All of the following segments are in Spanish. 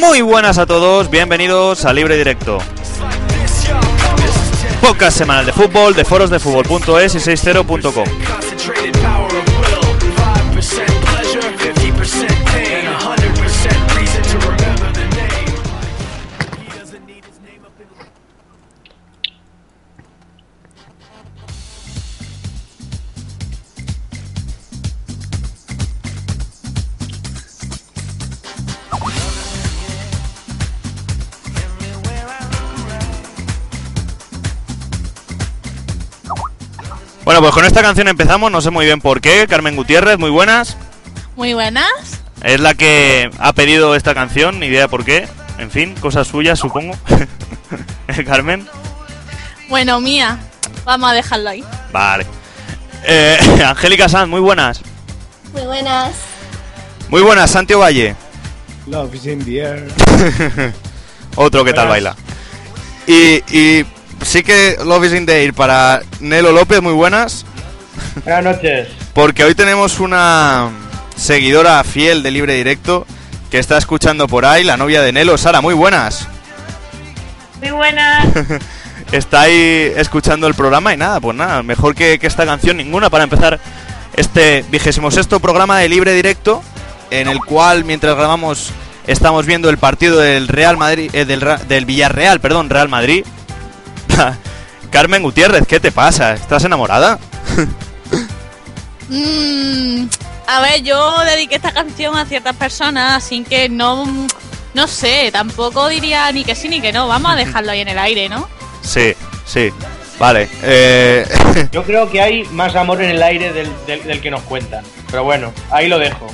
Muy buenas a todos, bienvenidos a Libre Directo. Podcast semanal de fútbol de foros y 60.com. pues con esta canción empezamos, no sé muy bien por qué. Carmen Gutiérrez, muy buenas. Muy buenas. Es la que ha pedido esta canción, ni idea por qué. En fin, cosas suyas, supongo. Carmen. Bueno, mía. Vamos a dejarlo ahí. Vale. Eh, Angélica Sanz, muy buenas. Muy buenas. Muy buenas, Santiago Valle. Love is in the air. Otro que tal baila. Y, y sí que Love is in the air para Nelo López, muy buenas. Buenas noches. Porque hoy tenemos una seguidora fiel de Libre Directo que está escuchando por ahí, la novia de Nelo, Sara, muy buenas. Muy buenas. Está ahí escuchando el programa y nada, pues nada, mejor que, que esta canción ninguna para empezar este vigésimo sexto programa de Libre Directo, en el cual mientras grabamos estamos viendo el partido del Real Madrid, eh, del, Villarreal, perdón, Real Madrid. Carmen Gutiérrez, ¿qué te pasa? ¿Estás enamorada? Mm, a ver, yo dediqué esta canción a ciertas personas, así que no. No sé, tampoco diría ni que sí ni que no. Vamos a dejarlo ahí en el aire, ¿no? Sí, sí. Vale. Eh, Yo creo que hay más amor en el aire del, del- del que nos cuentan. Pero bueno, ahí lo dejo.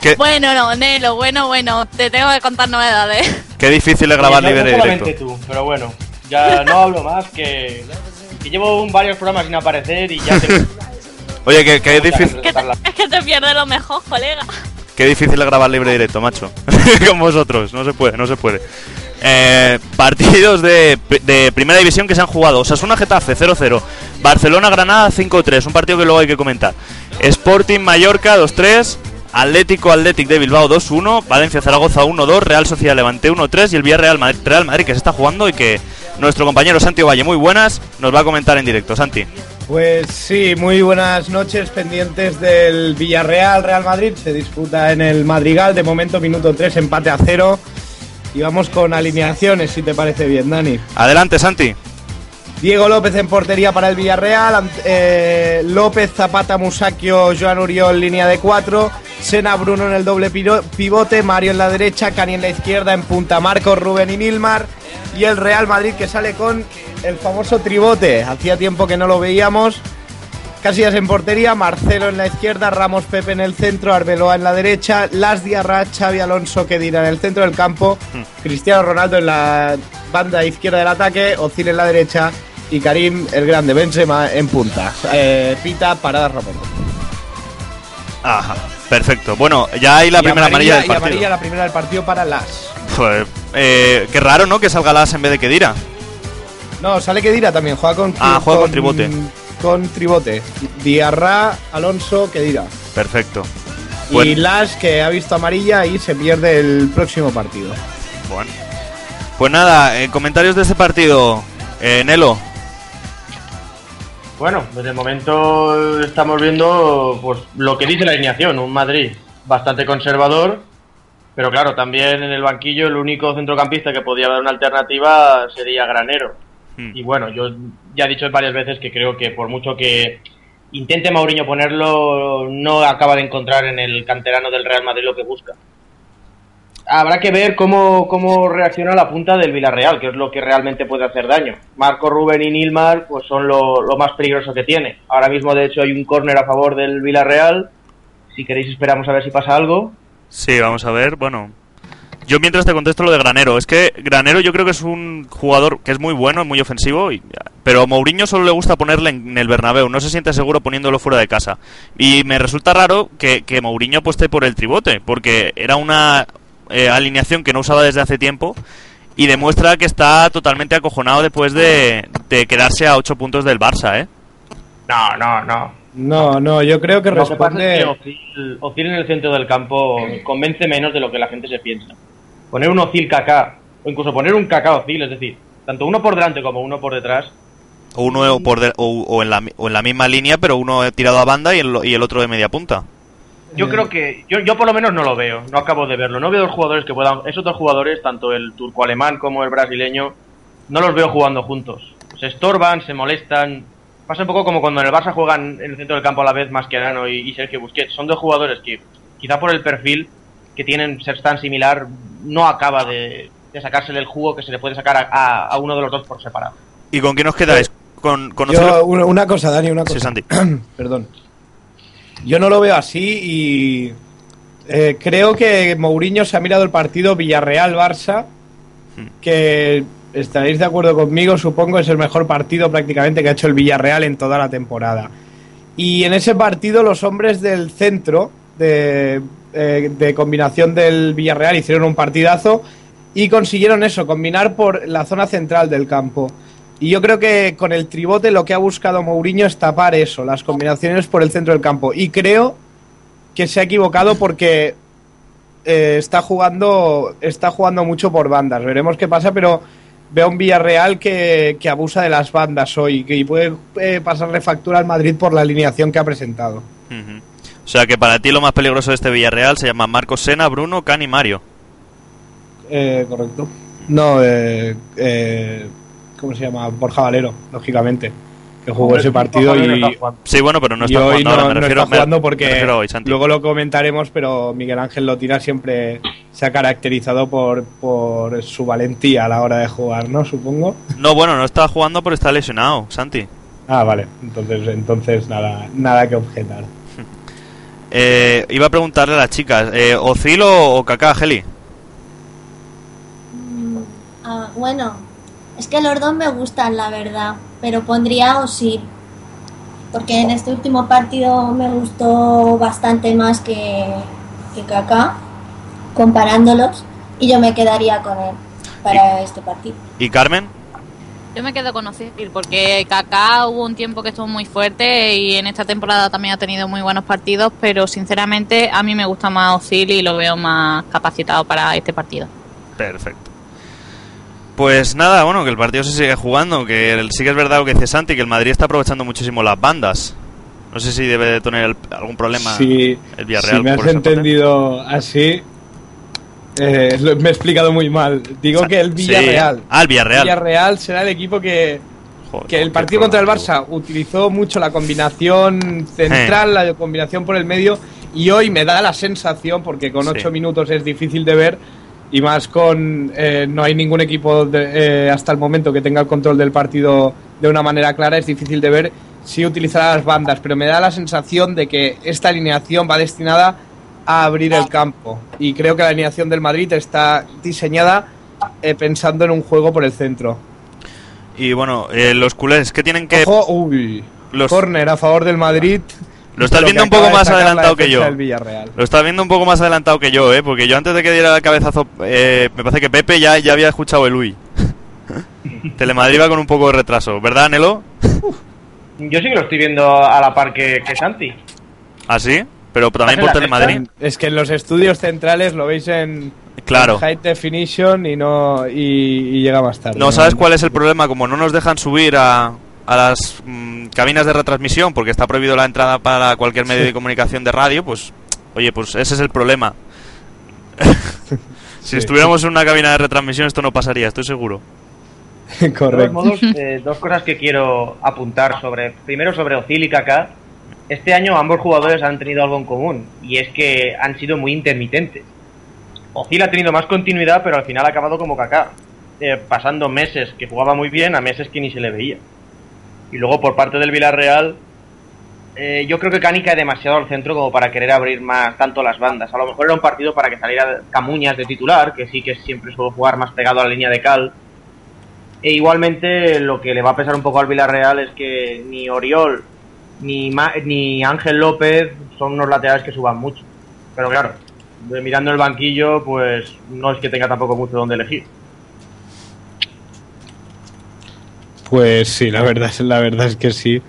qué, Bueno, no, Nelo, bueno, bueno, te tengo que contar novedades. qué difícil es grabar Y no- Libre no Directo. tú, pero bueno. Ya no hablo más que, que llevo un- varios programas sin aparecer y ya te... Oye, que, que es difícil. Que te- es que te pierdes lo mejor, colega. Qué difícil es grabar libre directo, macho. Con vosotros, no se puede, no se puede. Eh, partidos de, de primera división que se han jugado. Osasuna Getafe 0-0. Barcelona Granada 5-3. Un partido que luego hay que comentar. Sporting Mallorca 2-3. Atlético Athletic de Bilbao 2-1. Valencia Zaragoza 1-2. Real Sociedad Levante 1-3. Y el Villarreal Madrid, Real Madrid que se está jugando y que nuestro compañero Santi Valle, muy buenas, nos va a comentar en directo. Santi. Pues sí, muy buenas noches pendientes del Villarreal Real Madrid. Se disputa en el Madrigal, de momento minuto 3, empate a cero. Y vamos con alineaciones, si te parece bien, Dani. Adelante, Santi. Diego López en portería para el Villarreal, eh, López, Zapata, Musacchio, Joan Uriol, línea de 4, Sena, Bruno en el doble pivote, Mario en la derecha, Cani en la izquierda, en punta Marcos, Rubén y Nilmar, y el Real Madrid que sale con el famoso tribote, hacía tiempo que no lo veíamos, Casillas en portería, Marcelo en la izquierda, Ramos Pepe en el centro, Arbeloa en la derecha, Las Diarra, Xavi Alonso Kedira en el centro del campo, Cristiano Ronaldo en la banda izquierda del ataque, Ozil en la derecha y Karim el grande Benzema en punta. Eh, pita, paradas Romero. Ajá, perfecto. Bueno, ya hay la Y primera amarilla, del y partido. amarilla la primera del partido para Las. Pues, eh, qué raro, ¿no? Que salga Las en vez de Kedira. No, sale Kedira también, juega con Ah, juega con tribote. Con tribote. Diarra, Alonso, Kedira. Perfecto. Y Bueno. Las que ha visto amarilla y se pierde el próximo partido. Bueno. Pues nada, eh, comentarios de este partido. Eh, Nelo. Bueno, desde el momento estamos viendo pues lo que dice la alineación, un Madrid bastante conservador, pero claro, también en el banquillo el único centrocampista que podía dar una alternativa sería Granero. Hmm. Y bueno, yo ya he dicho varias veces que creo que por mucho que intente Mourinho ponerlo, no acaba de encontrar en el canterano del Real Madrid lo que busca. Habrá que ver cómo, cómo reacciona la punta del Villarreal, que es lo que realmente puede hacer daño. Marco Rubén y Nilmar pues son lo, lo más peligroso que tiene. Ahora mismo, de hecho, hay un córner a favor del Villarreal. Si queréis, esperamos a ver si pasa algo. Sí, vamos a ver. Bueno, yo mientras te contesto lo de Granero. Es que Granero yo creo que es un jugador que es muy bueno, muy ofensivo, y, pero a Mourinho solo le gusta ponerle en el Bernabéu. No se siente seguro poniéndolo fuera de casa. Y me resulta raro que, que Mourinho apueste por el tribote, porque era una eh, alineación que no usaba desde hace tiempo y demuestra que está totalmente acojonado después de, de quedarse a 8 puntos del Barça, ¿eh? No, no, no. No, no, yo creo que Lo que pasa es responde. que Ozil, Ozil en el centro del campo convence menos de lo que la gente se piensa. Poner un Ozil Kaká, o incluso poner un Kaká Ozil, es decir, tanto uno por delante como uno por detrás, O uno por de- o, o en la, o en la misma línea, pero uno tirado a banda y el, y el otro de media punta. yo creo que, yo, yo por lo menos no lo veo, no acabo de verlo. No veo dos jugadores que puedan, esos dos jugadores, tanto el turco-alemán como el brasileño, no los veo jugando juntos. Se estorban, se molestan. Pasa un poco como cuando en el Barça juegan en el centro del campo a la vez Mascherano y, y Sergio Busquets. Son dos jugadores que, quizá por el perfil que tienen ser tan similar, no acaba de, de sacársele el jugo que se le puede sacar a, a- a uno de los dos por separado. ¿Y con quién os quedáis? ¿Con, con Ozil? Yo, una, una cosa, Dani, una cosa. Sí, Santi. Perdón. Yo no lo veo así y eh, creo que Mourinho se ha mirado el partido Villarreal-Barça, que estaréis de acuerdo conmigo, supongo es el mejor partido prácticamente que ha hecho el Villarreal en toda la temporada. Y en ese partido los hombres del centro de, eh, de combinación del Villarreal hicieron un partidazo y consiguieron eso, combinar por la zona central del campo. Y yo creo que con el tribote lo que ha buscado Mourinho es tapar eso, las combinaciones por el centro del campo. Y creo que se ha equivocado porque eh, está jugando está jugando mucho por bandas. Veremos qué pasa, pero veo un Villarreal que, que abusa de las bandas hoy y puede eh, pasarle factura al Madrid por la alineación que ha presentado. Ujú. O sea que para ti lo más peligroso de este Villarreal se llama Marcos Sena, Bruno, Cani y Mario. Eh, correcto. No, eh, eh, ¿cómo se llama? Borja Valero, lógicamente, que jugó ese partido y. Sí, bueno, pero no está hoy jugando no, ahora. Me no refiero, está jugando me- porque me refiero a hoy, Santi. luego lo comentaremos, pero Miguel Ángel Lotira siempre se ha caracterizado por, por su valentía a la hora de jugar, ¿no? Supongo. No, bueno, no está jugando porque está lesionado, Santi. Ah, vale. Entonces, entonces nada, nada que objetar. Eh, iba a preguntarle a las chicas, eh, ¿Ozil o, o Kaká, Geli? Mm, ah, bueno, es que los dos me gustan, la verdad, pero pondría Osil. Porque en este último partido me gustó bastante más que, que Kaká, comparándolos, y yo me quedaría con él para este partido. ¿Y Carmen? Yo me quedo con Ozil porque Kaká hubo un tiempo que estuvo muy fuerte y en esta temporada también ha tenido muy buenos partidos, pero sinceramente a mí me gusta más Ozil y lo veo más capacitado para este partido. Perfecto. Pues nada, bueno, que el partido se sigue jugando, que el- sí que es verdad lo que dice Santi, que el Madrid está aprovechando muchísimo las bandas. No sé si debe de tener el- algún problema Si, el Villarreal. si me has por entendido así, eh, lo- me he explicado muy mal. Digo que el sí. Villarreal. Ah, el Villarreal. Villarreal será el equipo que, Joder, que el partido contra el Barça utilizó mucho la combinación central, la combinación por el medio, y hoy me da la sensación, porque con Sí. ocho minutos es difícil de ver, y más con eh, no hay ningún equipo de- eh, hasta el momento que tenga el control del partido de una manera clara, es difícil de ver si utilizará las bandas, pero me da la sensación de que esta alineación va destinada a abrir el campo, y creo que la alineación del Madrid está diseñada eh, pensando en un juego por el centro. Y bueno, eh, los culés, ¿qué tienen que...? Ojo, uy. Los- Corner a favor del Madrid. Lo estás que viendo un poco más adelantado que yo. Lo estás viendo un poco más adelantado que yo, ¿eh? Porque yo antes de que diera el cabezazo, eh, me parece que Pepe ya, ya había escuchado el Uy. Telemadrid va con un poco de retraso, ¿verdad, Nelo? Yo sí que lo estoy viendo a la par que, que Santi. ¿Ah, sí? Pero también por ¿Estás en la Telemadrid. Es que en los estudios centrales lo veis en, Claro. en high definition y no y, y llega más tarde. No, ¿sabes cuál es el problema? Como no nos dejan subir a, a las mm, cabinas de retransmisión porque está prohibido la entrada para cualquier medio de comunicación de radio, pues, oye, pues ese es el problema. si Sí. estuviéramos en una cabina de retransmisión esto no pasaría, estoy seguro. De todos Correcto. modos, eh, dos cosas que quiero apuntar sobre. Primero sobre Ozil y Kaká. Este año ambos jugadores han tenido algo en común y es que han sido muy intermitentes. Ozil ha tenido más continuidad, pero al final ha acabado como Kaká, eh, pasando meses que jugaba muy bien a meses que ni se le veía. Y luego por parte del Villarreal, eh, yo creo que Cani cae demasiado al centro como para querer abrir más tanto las bandas. A lo mejor era un partido para que saliera Camuñas de titular, que sí que siempre suele jugar más pegado a la línea de cal. E igualmente lo que le va a pesar un poco al Villarreal es que ni Oriol ni, Ma- ni Ángel López son unos laterales que suban mucho. Pero claro, de- mirando el banquillo, pues no es que tenga tampoco mucho donde elegir. Pues sí, la verdad, es- la verdad es que sí.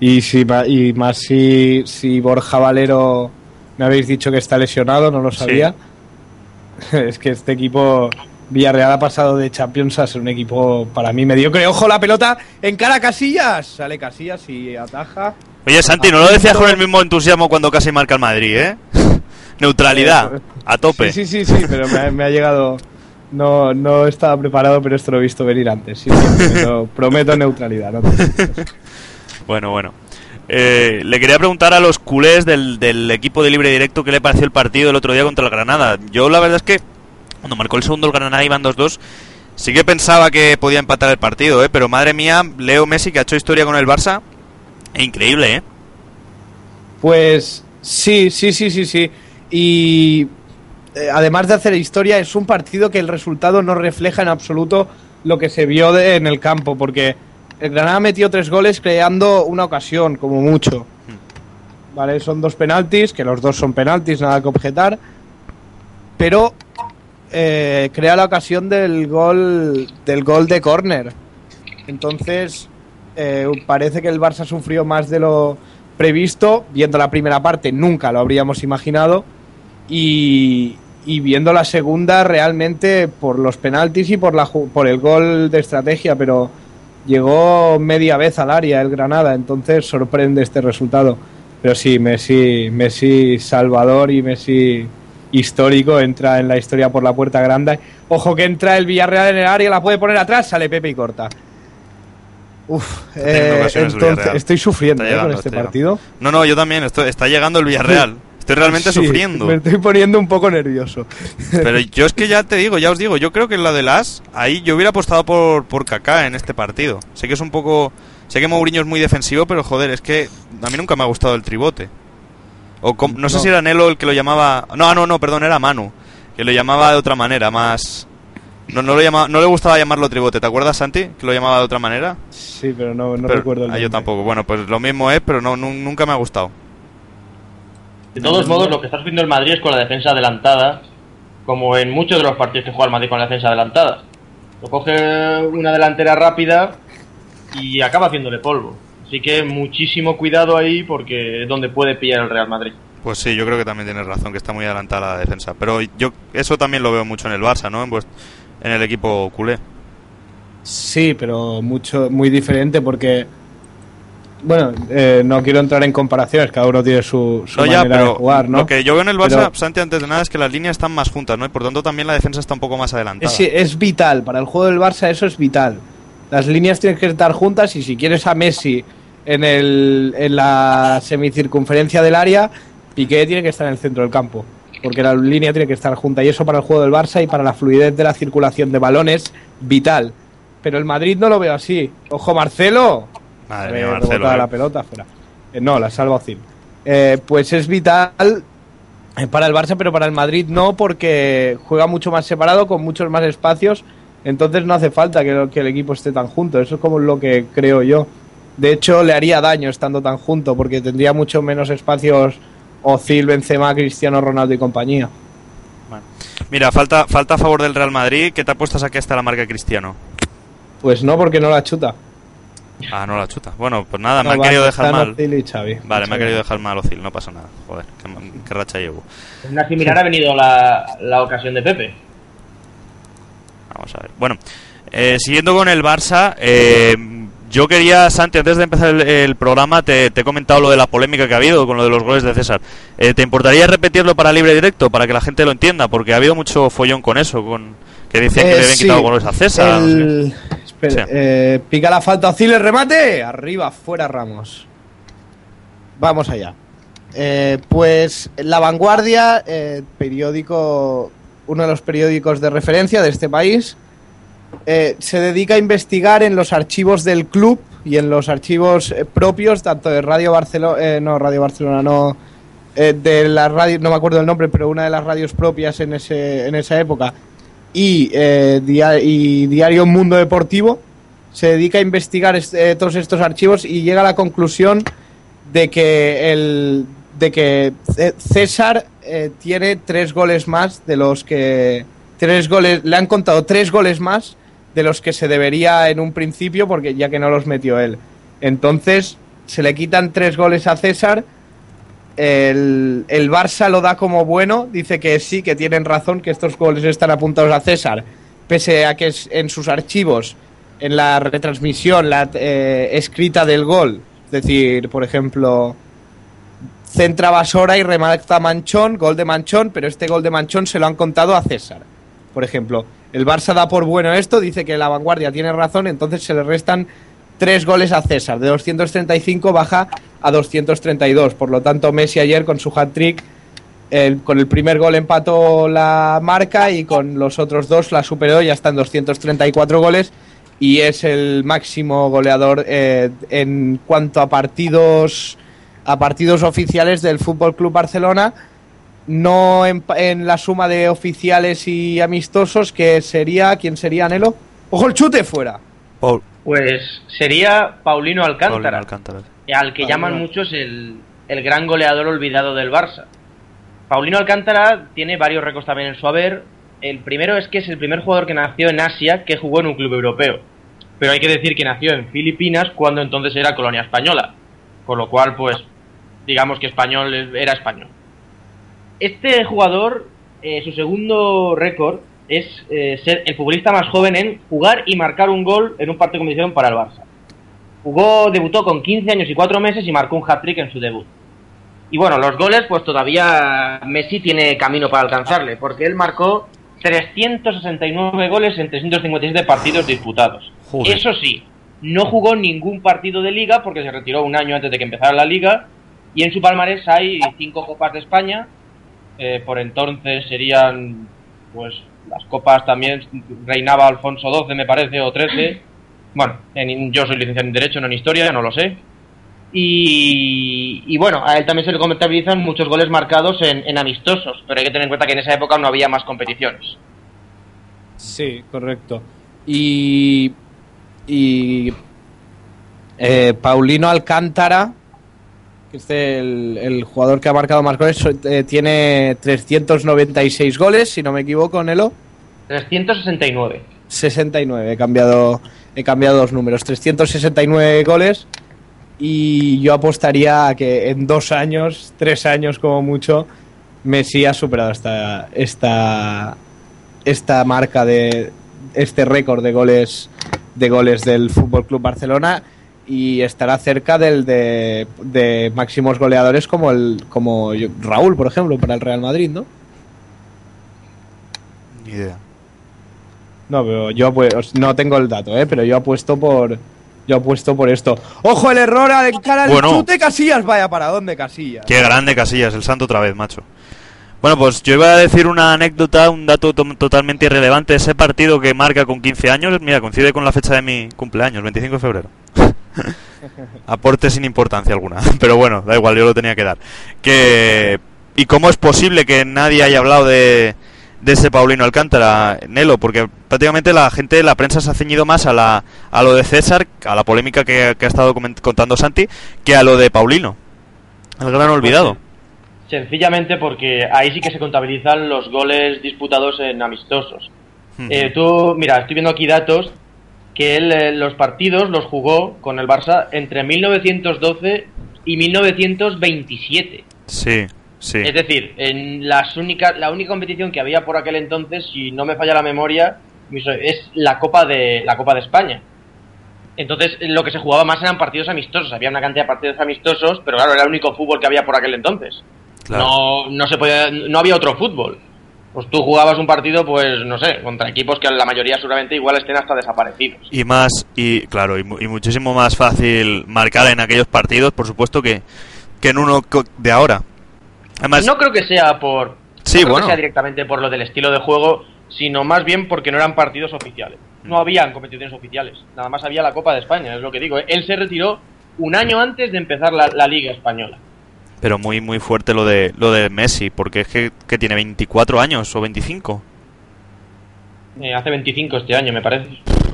Y, si, y más si, si Borja Valero me habéis dicho que está lesionado, no lo sabía. es que este equipo Villarreal ha pasado de Champions a ser un equipo para mí mediocre. Ojo la pelota en cara a Casillas. Sale Casillas y ataja. Oye, Santi, no lo decías con el mismo entusiasmo cuando casi marca el Madrid, ¿eh? Neutralidad, a tope. Sí, sí, sí, sí, pero me ha, me ha llegado. No, no estaba preparado, pero esto lo he visto venir antes. Sí, prometo, prometo neutralidad. ¿no? Bueno, bueno. Eh, le quería preguntar a los culés del, del equipo de libre directo qué le pareció el partido el otro día contra el Granada. Yo la verdad es que cuando marcó el segundo el Granada iban 2-2. Sí que pensaba que podía empatar el partido, ¿eh? pero madre mía, Leo Messi que ha hecho historia con el Barça. Increíble, ¿eh? Pues sí, sí, sí, sí, sí. Y eh, además de hacer historia, es un partido que el resultado no refleja en absoluto lo que se vio de- en el campo, porque el Granada metió tres goles creando una ocasión, como mucho. Vale, son dos penaltis, que los dos son penaltis, nada que objetar. Pero eh, crea la ocasión del gol del gol de córner. Entonces, eh, parece que el Barça sufrió más de lo previsto. Viendo la primera parte, nunca lo habríamos imaginado. Y, y viendo la segunda, realmente por los penaltis y por, la, por el gol de estrategia, pero llegó media vez al área el Granada, entonces sorprende este resultado. Pero sí, Messi, Messi Salvador y Messi histórico entra en la historia por la puerta grande. Ojo que entra el Villarreal en el área, la puede poner atrás, sale Pepe y corta. Uf, eh, entonces estoy sufriendo eh, con este partido. No, no, yo también. Estoy, está llegando el Villarreal. Estoy realmente Sí, sufriendo. Me estoy poniendo un poco nervioso. Pero yo es que ya te digo, ya os digo, yo creo que en la de las, ahí yo hubiera apostado por, por Kaká en este partido. Sé que es un poco... Sé que Mourinho es muy defensivo, pero joder, es que a mí nunca me ha gustado el tribote. O com- no sé si era Nelo el que lo llamaba... No, no, no, perdón, era Manu. Que lo llamaba de otra manera, más... No, no, lo llamaba, no le gustaba llamarlo tribote, ¿te acuerdas, Santi? Que lo llamaba de otra manera. Sí, pero no, no Pero- recuerdo el ah, yo nombre. tampoco. Bueno, pues lo mismo es, pero no, nu- nunca me ha gustado. De todos modos, lo que está sufriendo el Madrid es con la defensa adelantada, como en muchos de los partidos que juega el Madrid con la defensa adelantada. Lo coge una delantera rápida y acaba haciéndole polvo. Así que muchísimo cuidado ahí porque es donde puede pillar el Real Madrid. Pues sí, yo creo que también tienes razón, que está muy adelantada la defensa. Pero yo eso también lo veo mucho en el Barça, ¿no? En, vuest- en el equipo culé. Sí, pero mucho, muy diferente porque. Bueno, eh, no quiero entrar en comparaciones, cada uno tiene su, su No, ya, manera pero de jugar, ¿no? lo que yo veo en el Barça, Pero- Santi, antes de nada, es que las líneas están más juntas, ¿no? Y por tanto también la defensa está un poco más adelantada. Es, es vital, para el juego del Barça eso es vital. Las líneas tienen que estar juntas y si quieres a Messi en, el, en la semicircunferencia del área, Piqué tiene que estar en el centro del campo. Porque la línea tiene que estar junta y eso para el juego del Barça y para la fluidez de la circulación de balones, vital. Pero el Madrid no lo veo así. Ojo, Marcelo. Madre mía, Marcelo. eh. la pelota fuera. Eh, no, la salva Ozil. Eh, pues es vital eh, para el Barça, pero para el Madrid no, porque juega mucho más separado, con muchos más espacios. Entonces no hace falta que, que el equipo esté tan junto. Eso es como lo que creo yo. De hecho, le haría daño estando tan junto, porque tendría mucho menos espacios Ozil, Benzema, Cristiano Ronaldo y compañía. Mira, falta, falta a favor del Real Madrid. ¿Qué te apuestas a que está la marca Cristiano? Pues no, porque no la chuta. Ah, no la chuta. Bueno, pues nada, me No, han querido dejar mal. Ozil y Xavi. Vale, me ha querido dejar mal Ozil, no pasa nada. Joder, qué, qué racha llevo. En una similar ha venido la, la ocasión de Pepe. Vamos a ver. Bueno, eh, siguiendo con el Barça, eh, yo quería, Santi, antes de empezar el, el programa, te, te he comentado lo de la polémica que ha habido con lo de los goles de César. Eh, ¿Te importaría repetirlo para libre directo, para que la gente lo entienda? Porque ha habido mucho follón con eso, con que decían que Eh, le habían sí. quitado goles a César. no sé qué. El- espera, Sí. eh, pica la falta Ozil, el remate. Arriba, fuera Ramos. Vamos allá. Eh, pues La Vanguardia, eh, periódico, uno de los periódicos de referencia de este país, eh, se dedica a investigar en los archivos del club y en los archivos eh, propios, tanto de Radio Barcelona, no, Radio Barcelona, no, eh, de la radio, no me acuerdo el nombre, pero una de las radios propias en, ese, en esa época, y, eh, dia- y Diario Mundo Deportivo, se dedica a investigar est- eh, todos estos archivos y llega a la conclusión de que el de que César eh, tiene tres goles más de los que tres goles le han contado tres goles más de los que se debería en un principio porque ya que no los metió él. Entonces se le quitan tres goles a César. El, el Barça lo da como bueno, dice que sí, que tienen razón, que estos goles están apuntados a César, pese a que en sus archivos, en la retransmisión, la eh, escrita del gol, es decir, por ejemplo, centra Basora y remata Manchón, gol de Manchón, pero este gol de Manchón se lo han contado a César. Por ejemplo, el Barça da por bueno esto, dice que la vanguardia tiene razón, entonces se le restan tres goles a César. De 235 baja a 232. Por lo tanto, Messi ayer con su hat-trick, con el primer gol empató la marca y con los otros dos la superó, ya está en 234 goles y es el máximo goleador eh, en cuanto a partidos a partidos oficiales del Fútbol Club Barcelona no en, en la suma de oficiales y amistosos que sería quién sería Nelo ojo el chute fuera Paul, Pues sería Paulino Alcántara, Paulino Alcántara. al que Paulino. llaman muchos el, el gran goleador olvidado del Barça. Paulino Alcántara tiene varios récords también en su haber. El primero es que es el primer jugador que nació en Asia que jugó en un club europeo. Pero hay que decir que nació en Filipinas cuando entonces era colonia española. Con lo cual, pues, digamos que español es- era español. Este jugador, eh, su segundo récord es eh, ser el futbolista más joven en jugar y marcar un gol en un partido de competición para el Barça. Jugó, debutó con 15 años y 4 meses y marcó un hat-trick en su debut. Y bueno, los goles, pues todavía Messi tiene camino para alcanzarle, porque él marcó 369 goles en 357 partidos disputados. Joder. Eso sí, no jugó ningún partido de liga porque se retiró un año antes de que empezara la liga. Y en su palmarés hay cinco copas de España. eh, por entonces serían, pues, las copas también reinaba Alfonso XII, me parece, o 13. Bueno, en- yo soy licenciado en Derecho, no en Historia, no lo sé. Y, y bueno, a él también se le contabilizan muchos goles marcados en, en amistosos, pero hay que tener en cuenta que en esa época no había más competiciones. Sí, correcto. Y. Y. eh, Paulino Alcántara, es el, el jugador que ha marcado más goles, eh, tiene 396 goles, si no me equivoco, Nelo. 369. 69, he cambiado, he cambiado dos números. 369 goles. Y yo apostaría a que en dos años, tres años como mucho, Messi ha superado esta, esta, esta marca de este récord de goles de goles del Fútbol Club Barcelona y estará cerca del de, de máximos goleadores como el como yo- Raúl, por ejemplo, para el Real Madrid, ¿no? Ni idea. No, pero yo pues, no tengo el dato, ¿eh? pero yo apuesto por yo apuesto por esto. Ojo el error al encarar Bueno. el chute Casillas, vaya para dónde Casillas. Qué grande Casillas, el santo otra vez, macho. Bueno, pues yo iba a decir una anécdota, un dato to- totalmente irrelevante. Ese partido que marca con 15 años, mira, coincide con la fecha de mi cumpleaños, 25 de febrero. Aporte sin importancia alguna. Pero bueno, da igual, yo lo tenía que dar. Que... ¿Y cómo es posible que nadie haya hablado de, de ese Paulino Alcántara, Nelo? Porque prácticamente la gente, la prensa se ha ceñido más a, la, a lo de César, a la polémica que, que ha estado contando Santi, que a lo de Paulino. El gran olvidado. Sencillamente porque ahí sí que se contabilizan los goles disputados en amistosos. Hmm. Eh, tú, mira, estoy viendo aquí datos que él eh, los partidos los jugó con el Barça entre 1912 y 1927. Sí, sí. Es decir, en las únicas, la única competición que había por aquel entonces, si no me falla la memoria, es la Copa de la Copa de España. Entonces, lo que se jugaba más eran partidos amistosos. Había una cantidad de partidos amistosos, pero claro, era el único fútbol que había por aquel entonces. Claro. No, no se podía, no había otro fútbol. Pues tú jugabas un partido, pues no sé, contra equipos que la mayoría seguramente igual estén hasta desaparecidos. Y más, y claro, y, mu- y muchísimo más fácil marcar en aquellos partidos, por supuesto, que, que en uno de ahora. Además, no creo que sea por Sí, no creo que sea directamente por lo del estilo de juego, sino más bien porque no eran partidos oficiales. No habían competiciones oficiales. Nada más había la Copa de España, es lo que digo. ¿eh? Él se retiró un año antes de empezar la, la Liga Española. Pero muy, muy fuerte lo de, lo de Messi, porque es que, que tiene 24 años o 25. Eh, hace 25 este año, me parece.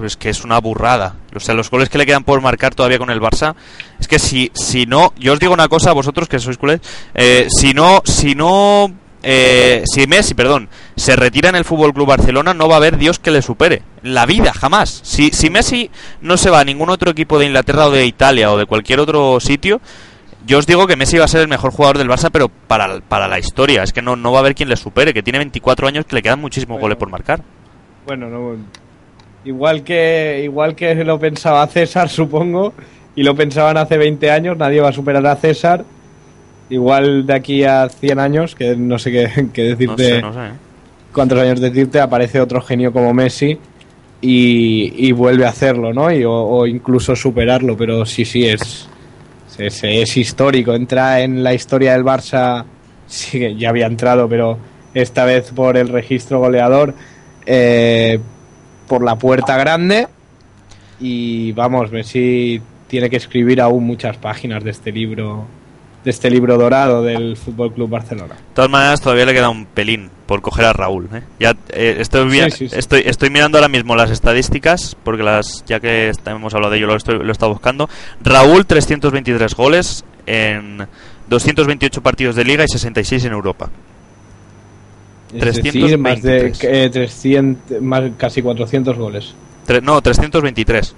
Es que es una burrada. O sea, los goles que le quedan por marcar todavía con el Barça, es que si, si no, yo os digo una cosa a vosotros que sois culés, eh, si no, si no eh, si Messi, perdón, se retira en el Fútbol Club Barcelona, no va a haber Dios que le supere. La vida, jamás. Si, si Messi no se va a ningún otro equipo de Inglaterra o de Italia o de cualquier otro sitio, yo os digo que Messi va a ser el mejor jugador del Barça, pero para, para la historia. Es que no, no va a haber quien le supere, que tiene 24 años, que le quedan muchísimos Bueno. goles por marcar. Bueno, no. Igual que, igual que lo pensaba César, supongo, y lo pensaban hace 20 años, nadie va a superar a César. Igual de aquí a 100 años, que no sé qué, qué No decirte, sé, no sé. ¿eh? cuántos años decirte, aparece otro genio como Messi y, y vuelve a hacerlo, ¿no? Y, o, o incluso superarlo, pero sí, sí, es, es, es histórico. Entra en la historia del Barça, sí, que ya había entrado, pero esta vez por el registro goleador, eh, por la puerta grande. Y vamos, Messi tiene que escribir aún muchas páginas de este libro, de este libro dorado del Fútbol Club Barcelona. De todas maneras, todavía le queda un pelín por coger a Raúl. ¿eh? Ya eh, estoy, Sí, sí, sí. estoy estoy mirando ahora mismo las estadísticas, porque las ya que hemos hablado de ello, lo, estoy, lo he estado buscando. Raúl, 323 goles en 228 partidos de liga y 66 en Europa. Es decir, más de 323. eh, 300, más, casi 400 goles. Tre- no, 323.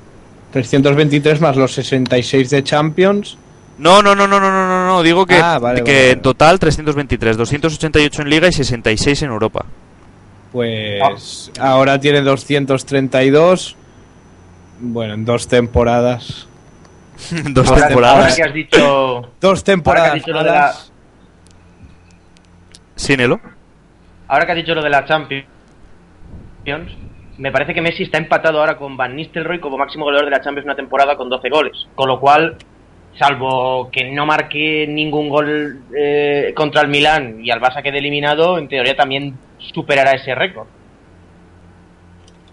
323 más los 66 de Champions. No, no, no, no, no, no, no, no, digo que, Ah, vale, que vale, en total 323, 288 en liga y 66 en Europa. Pues ahora tiene 232. Bueno, en dos temporadas. Dos Ahora, temporadas. ahora que has dicho, Dos temporadas. Ahora que has dicho lo de la- malas. Sí, Nelo. ahora que has dicho lo de la Champions, me parece que Messi está empatado ahora con Van Nistelrooy como máximo goleador de la Champions una temporada con 12 goles. Con lo cual, salvo que no marque ningún gol eh, contra el Milán y al Barça quede eliminado, en teoría también superará ese récord.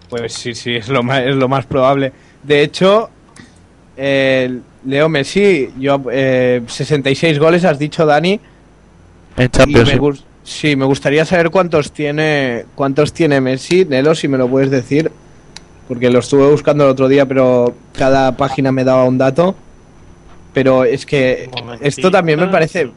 Pues sí, sí, es lo más, es lo más probable. De hecho, eh, Leo Messi, yo eh, 66 goles has dicho Dani. En Y Champions. me sí, me gustaría saber cuántos tiene cuántos tiene Messi. Nelo, si me lo puedes decir. Porque lo estuve buscando el otro día, pero cada página me daba un dato. Pero es que esto también me parece...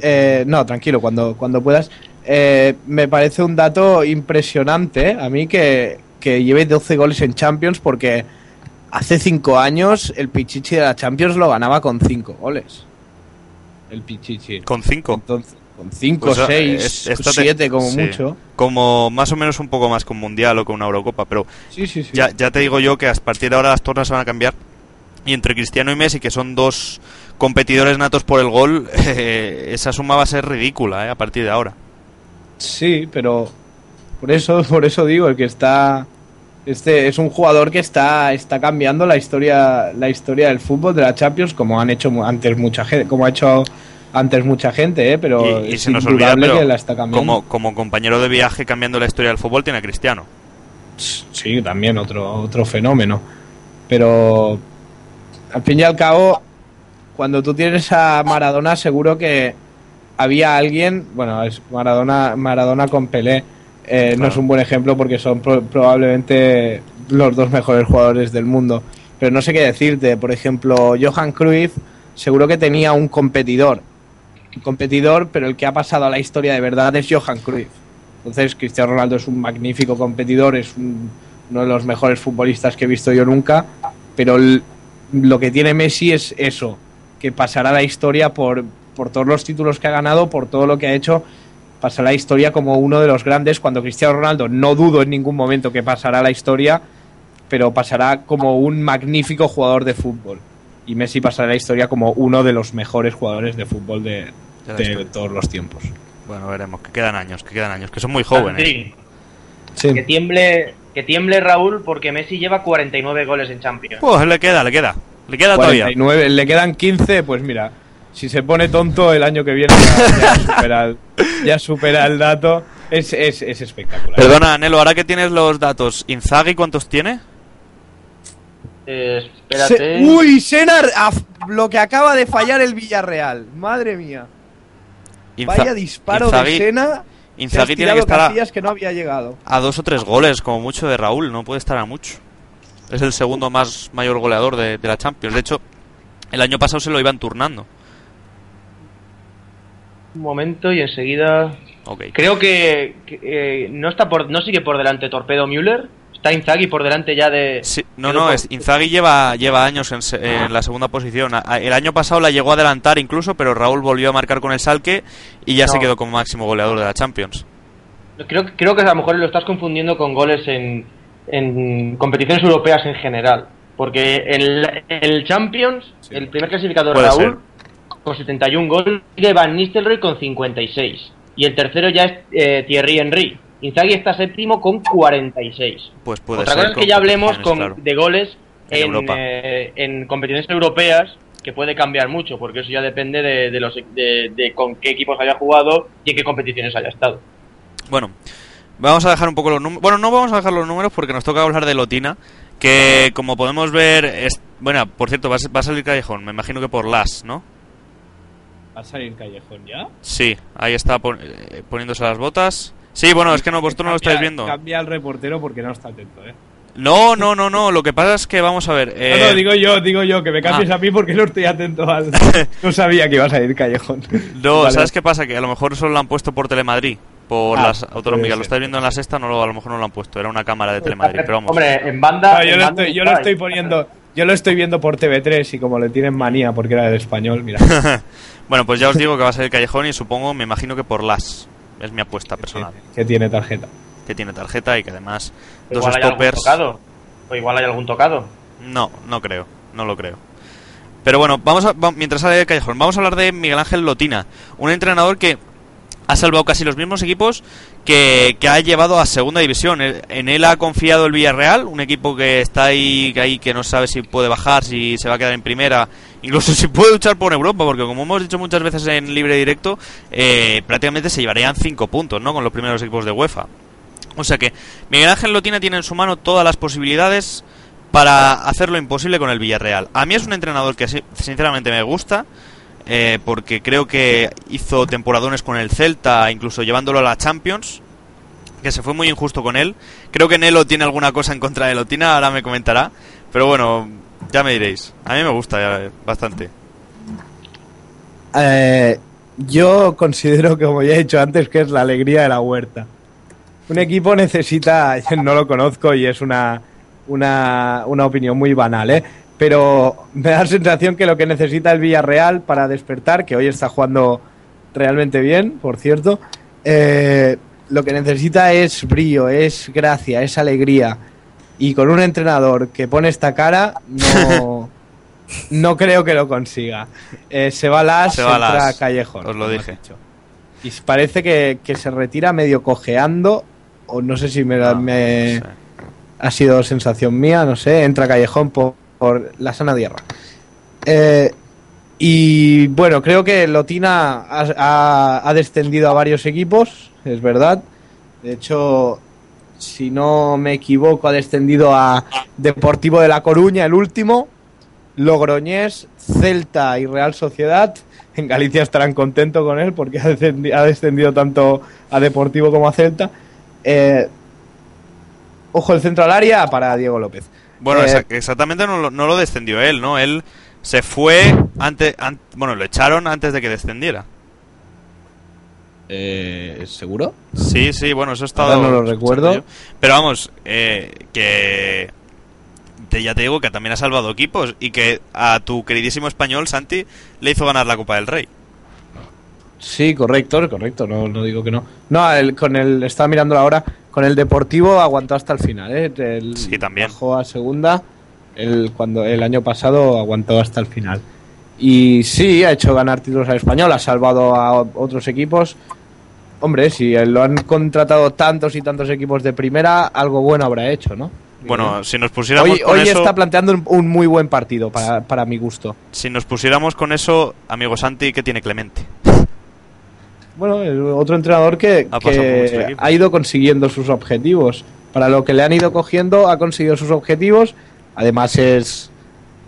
eh, no, tranquilo, cuando, cuando puedas. Eh, me parece un dato impresionante. A mí que, que lleve 12 goles en Champions porque hace 5 años el Pichichi de la Champions lo ganaba con 5 goles. El Pichichi. Con 5. Entonces, con 5, Pues, eh, 6, es- esto te- 7 como sí. mucho. Como más o menos un poco más con Mundial o con una Eurocopa, pero Sí, sí, sí. ya, ya te digo yo que a partir de ahora las tornas se van a cambiar. Y entre Cristiano y Messi, que son dos competidores natos por el gol, eh, esa suma va a ser ridícula eh, a partir de ahora. Sí, pero por eso, por eso digo, el que está este es un jugador que está, está cambiando la historia, la historia del fútbol de la Champions, como han hecho antes mucha gente, como ha hecho antes mucha gente, ¿eh? pero y, y es se nos olvida, pero que la está cambiando. como, como compañero de viaje cambiando la historia del fútbol tiene a Cristiano. Sí, también otro, otro fenómeno. Pero al fin y al cabo, cuando tú tienes a Maradona, seguro que había alguien, bueno, es Maradona, Maradona con Pelé, eh, no es un buen ejemplo porque son pro- probablemente los dos mejores jugadores del mundo. Pero no sé qué decirte, por ejemplo, Johan Cruyff seguro que tenía un competidor. Un competidor, pero el que ha pasado a la historia de verdad es Johan Cruyff. Entonces, Cristiano Ronaldo es un magnífico competidor, es un- uno de los mejores futbolistas que he visto yo nunca, pero el- lo que tiene Messi es eso, que pasará a la historia por, por todos los títulos que ha ganado, por todo lo que ha hecho, pasará a la historia como uno de los grandes, cuando Cristiano Ronaldo no dudo en ningún momento que pasará a la historia, pero pasará como un magnífico jugador de fútbol. Y Messi pasará a la historia como uno de los mejores jugadores de fútbol de, De todos los tiempos. Bueno, veremos, que quedan años, que quedan años, que son muy jóvenes. Sí, Sí. que tiemble, que tiemble Raúl porque Messi lleva 49 goles en Champions. Pues le queda, le queda. Le queda todavía. 49, le quedan 15, pues mira, si se pone tonto el año que viene ya, ya supera, el, ya supera el dato. Es, es, es espectacular. Perdona, Nelo, ahora que tienes los datos, ¿Inzaghi cuántos tiene? Eh, espérate. Se- uy, Senar, lo que acaba de fallar el Villarreal. Madre mía. Inza- Vaya disparo Inzaghi- de Sena. Inzaghi tiene que estar a, Casillas que no había llegado. a dos o tres goles, como mucho, de Raúl. No puede estar a mucho. Es el segundo más mayor goleador de, de la Champions. De hecho, el año pasado se lo iban turnando. Un momento y enseguida. Creo que, que, eh, no está por, no sigue por delante Torpedo Müller. Está Inzaghi por delante ya de. Sí, no, no, es, Inzaghi lleva, lleva años en, se- en la segunda posición. El año pasado la llegó a adelantar incluso, pero Raúl volvió a marcar con el Salque y ya se quedó como máximo goleador de la Champions. Creo, creo que a lo mejor lo estás confundiendo con goles en, en competiciones europeas en general. Porque el, el Champions, Sí. el primer clasificador Puede Raúl, con 71 goles, sigue Van Nistelrooy con 56. Y el tercero ya es eh, Thierry Henry. Inzaghi está séptimo con 46. Pues puede Otra ser. cosa es que ya hablemos competiciones, con, claro. de goles En en, Europa. eh, en competiciones europeas, que puede cambiar mucho, porque eso ya depende de, de los, de, de con qué equipos haya jugado y en qué competiciones haya estado. Bueno, vamos a dejar un poco los números. Bueno, no vamos a dejar los números porque nos toca hablar de Lotina. Que como podemos ver. Es... Bueno, por cierto, va a, ser- va a salir Callejón. Me imagino que por las, ¿no? ¿Va a salir Callejón ya? Sí, ahí está pon- eh, poniéndose las botas. Sí, bueno, es que no, vosotros no lo estáis viendo. Cambia al reportero porque no está atento, ¿eh? No, no, no, no. Lo que pasa es que vamos a ver. eh, No, no, digo yo, digo yo, que me cambies ah. a mí porque no estoy atento al... no sabía que iba a salir Callejón. No, Vale. ¿sabes qué pasa? Que a lo mejor solo lo han puesto por Telemadrid, por Ah, las autonómicas. Lo ser. estáis viendo en la sexta, no lo, a lo mejor no lo han puesto. Era una cámara de Telemadrid, pero vamos. Hombre, en banda. No, yo, en lo banda estoy, yo lo estoy poniendo... Yo lo estoy viendo por TV3 y como le tienen manía porque era del español, mira. Bueno, pues ya os digo que va a salir Callejón y supongo, me imagino que por las. Es mi apuesta personal. que tiene tarjeta. Que tiene tarjeta y que además dos Igual hay algún tocado. O igual hay algún tocado. No, no creo, no lo creo. Pero bueno, vamos a, va- mientras sale Callejón, vamos a hablar de Miguel Ángel Lotina, un entrenador que ha salvado casi los mismos equipos que, que ha llevado a segunda división. En él ha confiado el Villarreal, un equipo que está ahí, que ahí que no sabe si puede bajar, si se va a quedar en primera, incluso si puede luchar por Europa, porque como hemos dicho muchas veces en libre directo, eh, prácticamente se llevarían cinco puntos, ¿no? Con los primeros equipos de UEFA. O sea que Miguel Ángel Lotina tiene en su mano todas las posibilidades para hacer lo imposible con el Villarreal. A mí es un entrenador que sinceramente me gusta, eh, porque creo que hizo temporadones con el Celta, incluso llevándolo a la Champions, que se fue muy injusto con él. Creo que Nelo tiene alguna cosa en contra de Lotina, ahora me comentará, pero bueno, ya me diréis. A mí me gusta ya, bastante. Eh, yo considero, como ya he dicho antes, que es la alegría de la huerta. Un equipo necesita, no lo conozco y es una, una, una opinión muy banal, ¿eh? pero me da la sensación que lo que necesita el Villarreal para despertar, que hoy está jugando realmente bien, por cierto, eh, lo que necesita es brillo, es gracia, es alegría. Y con un entrenador que pone esta cara, no, no creo que lo consiga. Eh, se va Las, Se va entra Las, Callejón. os lo dije. Y parece que, que se retira medio cojeando, o no sé si me, Ah, me- no sé. ha sido sensación mía, no sé, entra Callejón por, por la sana tierra. Eh, y bueno, creo que Lotina ha, ha- ha descendido a varios equipos, es verdad. De hecho, si no me equivoco, ha descendido a Deportivo de La Coruña, el último, Logroñés, Celta y Real Sociedad. En Galicia estarán contentos con él porque ha descendi- ha descendido tanto a Deportivo como a Celta. Eh, ojo el centro al área para Diego López. Bueno, Eh, exa- exactamente no, lo- no lo descendió él, ¿no? Él se fue antes, an- bueno, lo echaron antes de que descendiera. Eh, ¿Seguro? Sí, sí, bueno, eso está. Ahora no lo recuerdo. Pero vamos, eh, que te- ya te digo que también ha salvado equipos y que a tu queridísimo español Santi le hizo ganar la Copa del Rey. Sí, correcto, correcto, no, no digo que no. No, el, con el, estaba mirando ahora, con el Deportivo aguantó hasta el final, ¿eh? El- Sí, también. Bajó a segunda, el, cuando, el año pasado aguantó hasta el final. Y sí, ha hecho ganar títulos al español, ha salvado a otros equipos. Hombre, si lo han contratado tantos y tantos equipos de primera, algo bueno habrá hecho, ¿no? Bueno, si nos pusiéramos Hoy, con hoy eso, está planteando un, un muy buen partido para, para mi gusto. si nos pusiéramos con eso, amigo Santi, ¿qué tiene Clemente? Bueno, es otro entrenador que, ha ido consiguiendo sus objetivos. Para lo que le han ido cogiendo, ha conseguido sus objetivos. Además es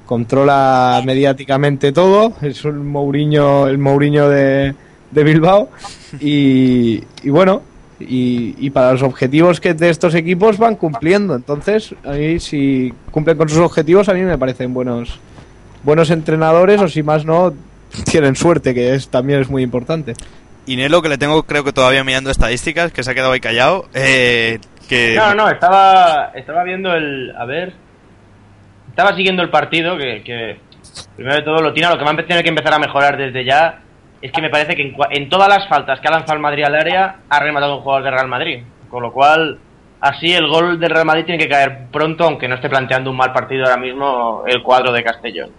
controla mediáticamente todo. Es un Mourinho, el Mourinho de, de Bilbao. Y, y bueno, y, y para los objetivos que de estos equipos van cumpliendo. Entonces, a mí si cumplen con sus objetivos, a mí me parecen buenos buenos entrenadores o si más no tienen suerte, que es también es muy importante. Y Nelo, que le tengo creo que todavía mirando estadísticas, que se ha quedado ahí callado. Eh, que... No, no, estaba, estaba viendo el... A ver... Estaba siguiendo el partido, que, que primero de todo Lotina lo que va a tener que empezar a mejorar desde ya es que me parece que en, todas las faltas que ha lanzado el Madrid al área ha rematado un jugador de Real Madrid. Con lo cual, así el gol del Real Madrid tiene que caer pronto, aunque no esté planteando un mal partido ahora mismo el cuadro de Castellón.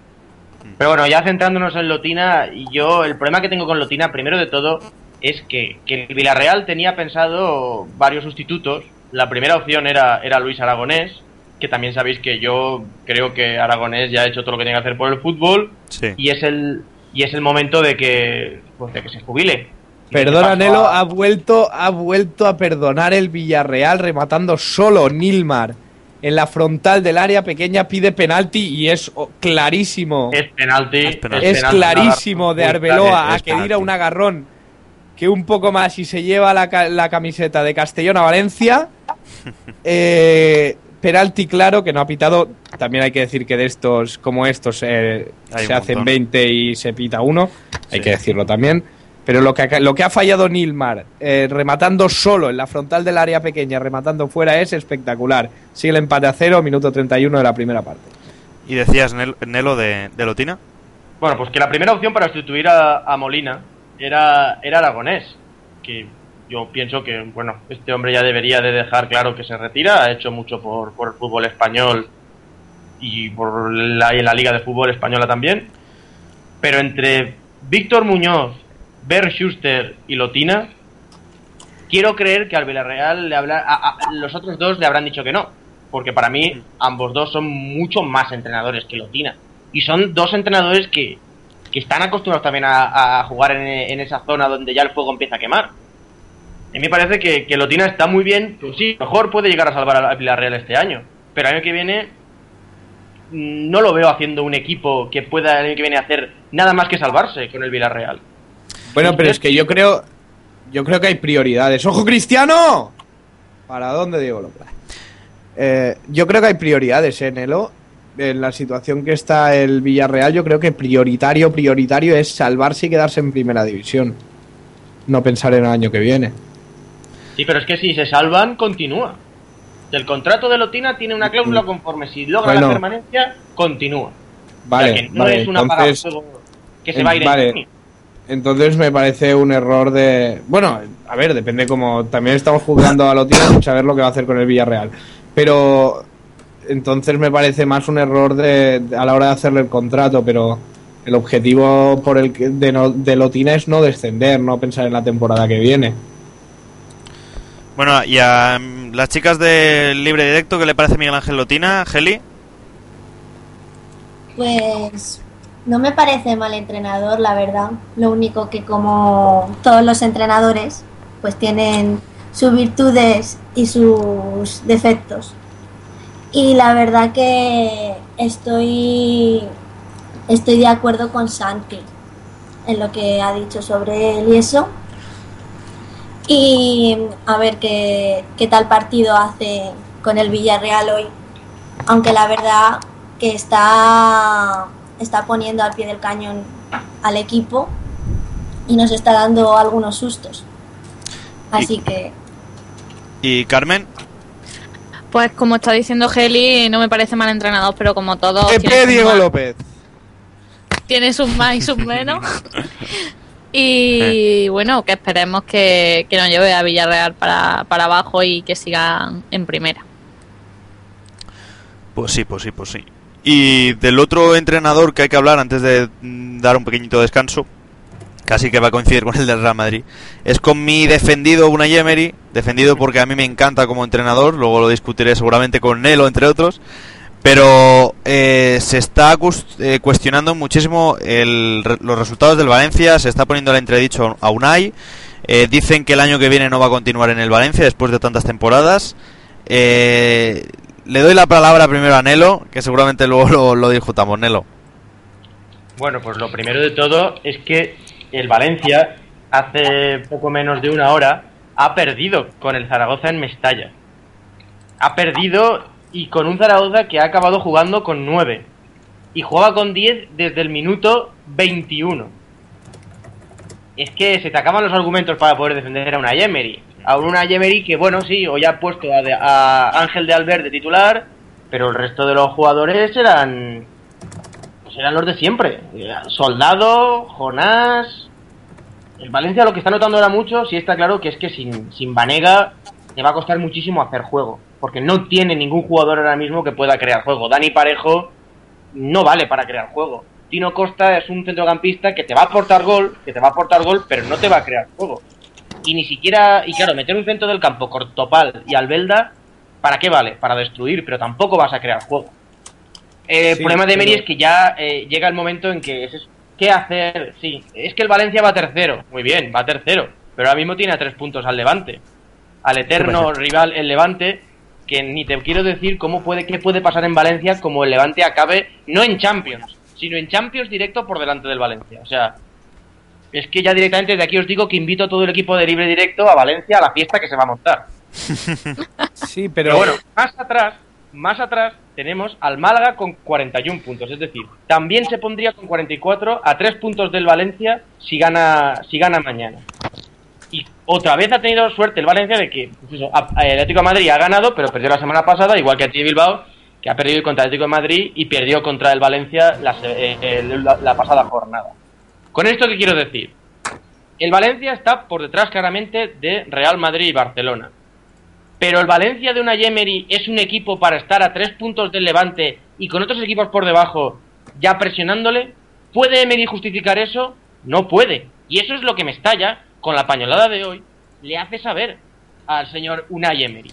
Pero bueno, ya centrándonos en Lotina, y yo el problema que tengo con Lotina, primero de todo, es que, que el Villarreal tenía pensado varios sustitutos. La primera opción era, era Luis Aragonés, que también sabéis que yo creo que Aragonés ya ha hecho todo lo que tiene que hacer por el fútbol Sí. y es el y es el momento de que pues de que se jubile. Perdona, ¿Qué pasó Nelo, a- ha vuelto, ha vuelto a perdonar el Villarreal rematando solo Nilmar en la frontal del área pequeña, pide penalti y es oh, clarísimo. es penalti, Es penalti. Es clarísimo de Arbeloa a que penalti. dirá un agarrón que un poco más y se lleva la, la camiseta de Castellón a Valencia. Eh, penalti claro que no ha pitado. También hay que decir que de estos, como estos, eh, se hacen montón. 20 y se pita uno. Hay Sí. que decirlo también. Pero lo que, ha- lo que ha fallado Nilmar, eh, rematando solo en la frontal del área pequeña, rematando fuera, es espectacular. Sigue el empate a cero, minuto 31 de la primera parte. ¿Y decías, Nel- Nelo, de, de Lotina? Bueno, pues que la primera opción para sustituir a, a Molina era, era Aragonés, que yo pienso que, bueno, este hombre ya debería de dejar claro que se retira, ha hecho mucho por, por el fútbol español y por la, la Liga de Fútbol Española también, pero entre Víctor Muñoz, Bert Schuster y Lotina, quiero creer que al Villarreal le habla, los otros dos le habrán dicho que no, porque para mí ambos dos son mucho más entrenadores que Lotina. Y son dos entrenadores que, que están acostumbrados también a, a jugar en, en esa zona donde ya el fuego empieza a quemar. A mí me parece que, que Lotina está muy bien, pues sí, mejor puede llegar a salvar al Villarreal este año, pero el año que viene mm, no lo veo haciendo un equipo que pueda el año que viene hacer nada más que salvarse con el Villarreal. Bueno, pero es que yo creo. Yo creo que hay prioridades. ¡Ojo, Cristiano! ¿Para dónde, Diego López? Eh, yo creo que hay prioridades, ¿eh, Nelo? En la situación que está el Villarreal, yo creo que prioritario, prioritario es salvarse y quedarse en primera división. No pensar en el año que viene. Sí, pero es que si se salvan, continúa. El contrato de Lotina tiene una cláusula conforme si logra Bueno. la permanencia, continúa. Vale, O sea, que no vale, es una entonces, que se va a ir en vale. entonces me parece un error de... Bueno, a ver, depende como... También estamos juzgando a Lotina sin saber lo que va a hacer con el Villarreal. Pero entonces me parece más un error de, de- a la hora de hacerle el contrato, pero el objetivo por el que- de, no- de Lotina es no descender, no pensar en la temporada que viene. Bueno, y a mm, las chicas del libre directo, ¿qué le parece Miguel Ángel Lotina, Geli? Pues no me parece mal entrenador, la verdad. Lo único que como todos los entrenadores, pues tienen sus virtudes y sus defectos. Y la verdad que estoy estoy de acuerdo con Santi en lo que ha dicho sobre él y eso. Y a ver qué, qué tal partido hace con el Villarreal hoy. Aunque la verdad que está, está poniendo al pie del cañón al equipo y nos está dando algunos sustos. Así que ¿Y Carmen? Pues como está diciendo Geli, no me parece mal entrenador, pero como todos ¡Epe, tiene sus Diego más- López! tiene sus más y sus menos. Y bueno, que esperemos que, que nos lleve a Villarreal para, para abajo y que sigan en primera. Pues sí, pues sí, pues sí. Y del otro entrenador que hay que hablar antes de mm, dar un pequeñito descanso, casi que va a coincidir con el del Real Madrid, es con mi defendido Unai Emery, defendido porque a mí me encanta como entrenador, luego lo discutiré seguramente con Nelo, entre otros, pero eh, se está eh, cuestionando muchísimo los resultados del Valencia, se está poniendo el entredicho a Unai, eh, dicen que el año que viene no va a continuar en el Valencia después de tantas temporadas. Eh, le doy la palabra primero a Nelo, que seguramente luego lo, lo discutamos, Nelo. Bueno, pues lo primero de todo es que el Valencia hace poco menos de una hora ha perdido con el Zaragoza en Mestalla. Ha perdido y con un Zaragoza que ha acabado jugando con 9 y jugaba con 10 desde el minuto 21. es que se te acaban los argumentos para poder defender a una Yemery. A una Yemery que, bueno, sí, hoy ha puesto a, Ángel de Albert de titular, pero el resto de los jugadores eran. Pues eran los de siempre. Soldado, Jonás. El Valencia lo que está notando ahora mucho, sí está claro que es que sin, sin Vanega le va a costar muchísimo hacer juego. Porque no tiene ningún jugador ahora mismo que pueda crear juego. Dani Parejo no vale para crear juego. Tino Costa es un centrocampista que te va a aportar gol, que te va a aportar gol, pero no te va a crear juego. Y ni siquiera, y claro, meter un centro del campo, Cortopal y Albelda, ¿para qué vale? Para destruir, pero tampoco vas a crear juego. Eh, el problema de Emery pero- es que ya eh, llega el momento en que es- ¿qué hacer? Sí, es que el Valencia va tercero, muy bien, va tercero, pero ahora mismo tiene a tres puntos al Levante, al eterno rival el Levante, que ni te quiero decir cómo puede, qué puede pasar en Valencia como el Levante acabe no en Champions, sino en Champions directo por delante del Valencia. O sea, es que ya directamente de aquí os digo que invito a todo el equipo de libre directo a Valencia a la fiesta que se va a montar. Sí, Pero pero, bueno, más atrás, más atrás tenemos al Málaga con 41 puntos, es decir, también se pondría con 44 a 3 puntos del Valencia si gana si gana mañana. Otra vez ha tenido suerte el Valencia de que a- el Atlético de Madrid ha ganado, pero perdió la semana pasada, igual que Athletic de Bilbao, que ha perdido contra el Atlético de Madrid y perdió contra el Valencia la, eh, la- la pasada jornada. Con esto, ¿qué quiero decir? El Valencia está por detrás claramente de Real Madrid y Barcelona. Pero el Valencia de una Yemery es un equipo para estar a tres puntos del Levante y con otros equipos por debajo ya presionándole. ¿Puede Emery justificar eso? No puede. Y eso es lo que me estalla con la pañolada de hoy. Le hace saber al señor Unai Emery.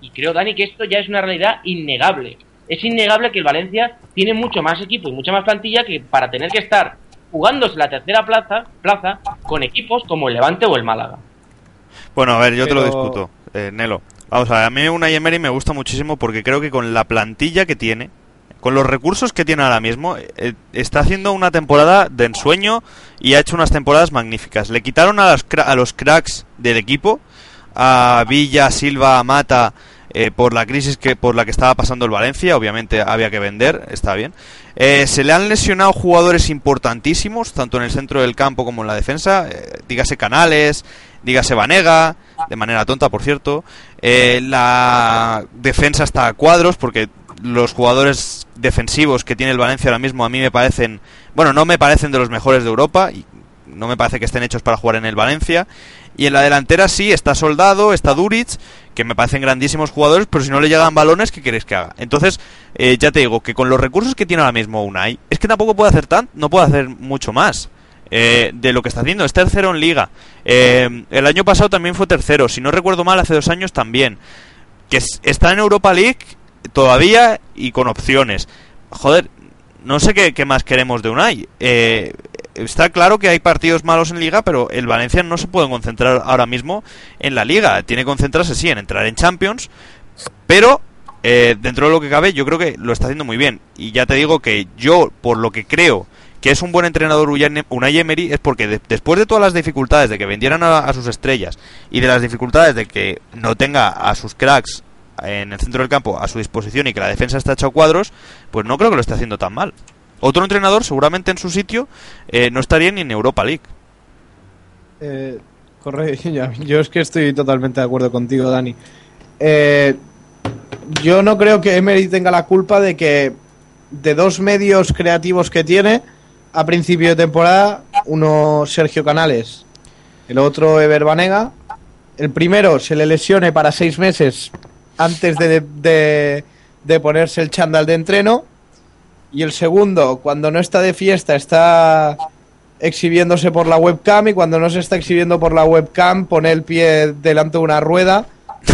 Y creo, Dani, que esto ya es una realidad innegable. Es innegable que el Valencia tiene mucho más equipo y mucha más plantilla que para tener que estar jugándose la tercera plaza, plaza con equipos como el Levante o el Málaga. Bueno, a ver, yo te lo discuto, eh, Nelo. Vamos a ver, a mí una Emery me gusta muchísimo porque creo que con la plantilla que tiene, con los recursos que tiene ahora mismo, eh, está haciendo una temporada de ensueño y ha hecho unas temporadas magníficas. Le quitaron a, las a los cracks del equipo, a Villa, Silva, Mata, eh, por la crisis que por la que estaba pasando el Valencia, obviamente había que vender, está bien. Eh, se le han lesionado jugadores importantísimos, tanto en el centro del campo como en la defensa, eh, dígase Canales, dígase Vanega, de manera tonta, por cierto. Eh, la defensa está a cuadros, porque los jugadores defensivos que tiene el Valencia ahora mismo a mí me parecen, bueno, no me parecen de los mejores de Europa, y no me parece que estén hechos para jugar en el Valencia. Y en la delantera sí, está Soldado, está Duric, que me parecen grandísimos jugadores, pero si no le llegan balones, ¿qué queréis que haga? Entonces, eh, ya te digo que con los recursos que tiene ahora mismo Unai, es que tampoco puede hacer tan, no puede hacer mucho más eh, de lo que está haciendo. Es tercero en liga. Eh, el año pasado también fue tercero, si no recuerdo mal, hace dos años también. Que es- está en Europa League todavía y con opciones. Joder, no sé qué, más queremos de Unai. Eh, está claro que hay partidos malos en liga, pero el Valencia no se puede concentrar ahora mismo en la liga. Tiene que concentrarse, sí, en entrar en Champions, pero eh, dentro de lo que cabe, yo creo que lo está haciendo muy bien. Y ya te digo que yo, por lo que creo que es un buen entrenador Unai Emery, es porque de- después de todas las dificultades de que vendieran a sus estrellas y de las dificultades de que no tenga a sus cracks en el centro del campo a su disposición y que la defensa está hecha cuadros, pues no creo que lo esté haciendo tan mal. Otro entrenador, seguramente en su sitio, eh, no estaría ni en Europa League. Eh, yo es que estoy totalmente de acuerdo contigo, Dani. Eh, yo no creo que Emery tenga la culpa de que de dos medios creativos que tiene a principio de temporada, uno Sergio Canales, el otro Ever Banega, el primero se le lesione para seis meses antes de, de- de ponerse el chándal de entreno y el segundo, cuando no está de fiesta, está exhibiéndose por la webcam y cuando no se está exhibiendo por la webcam pone el pie delante de una rueda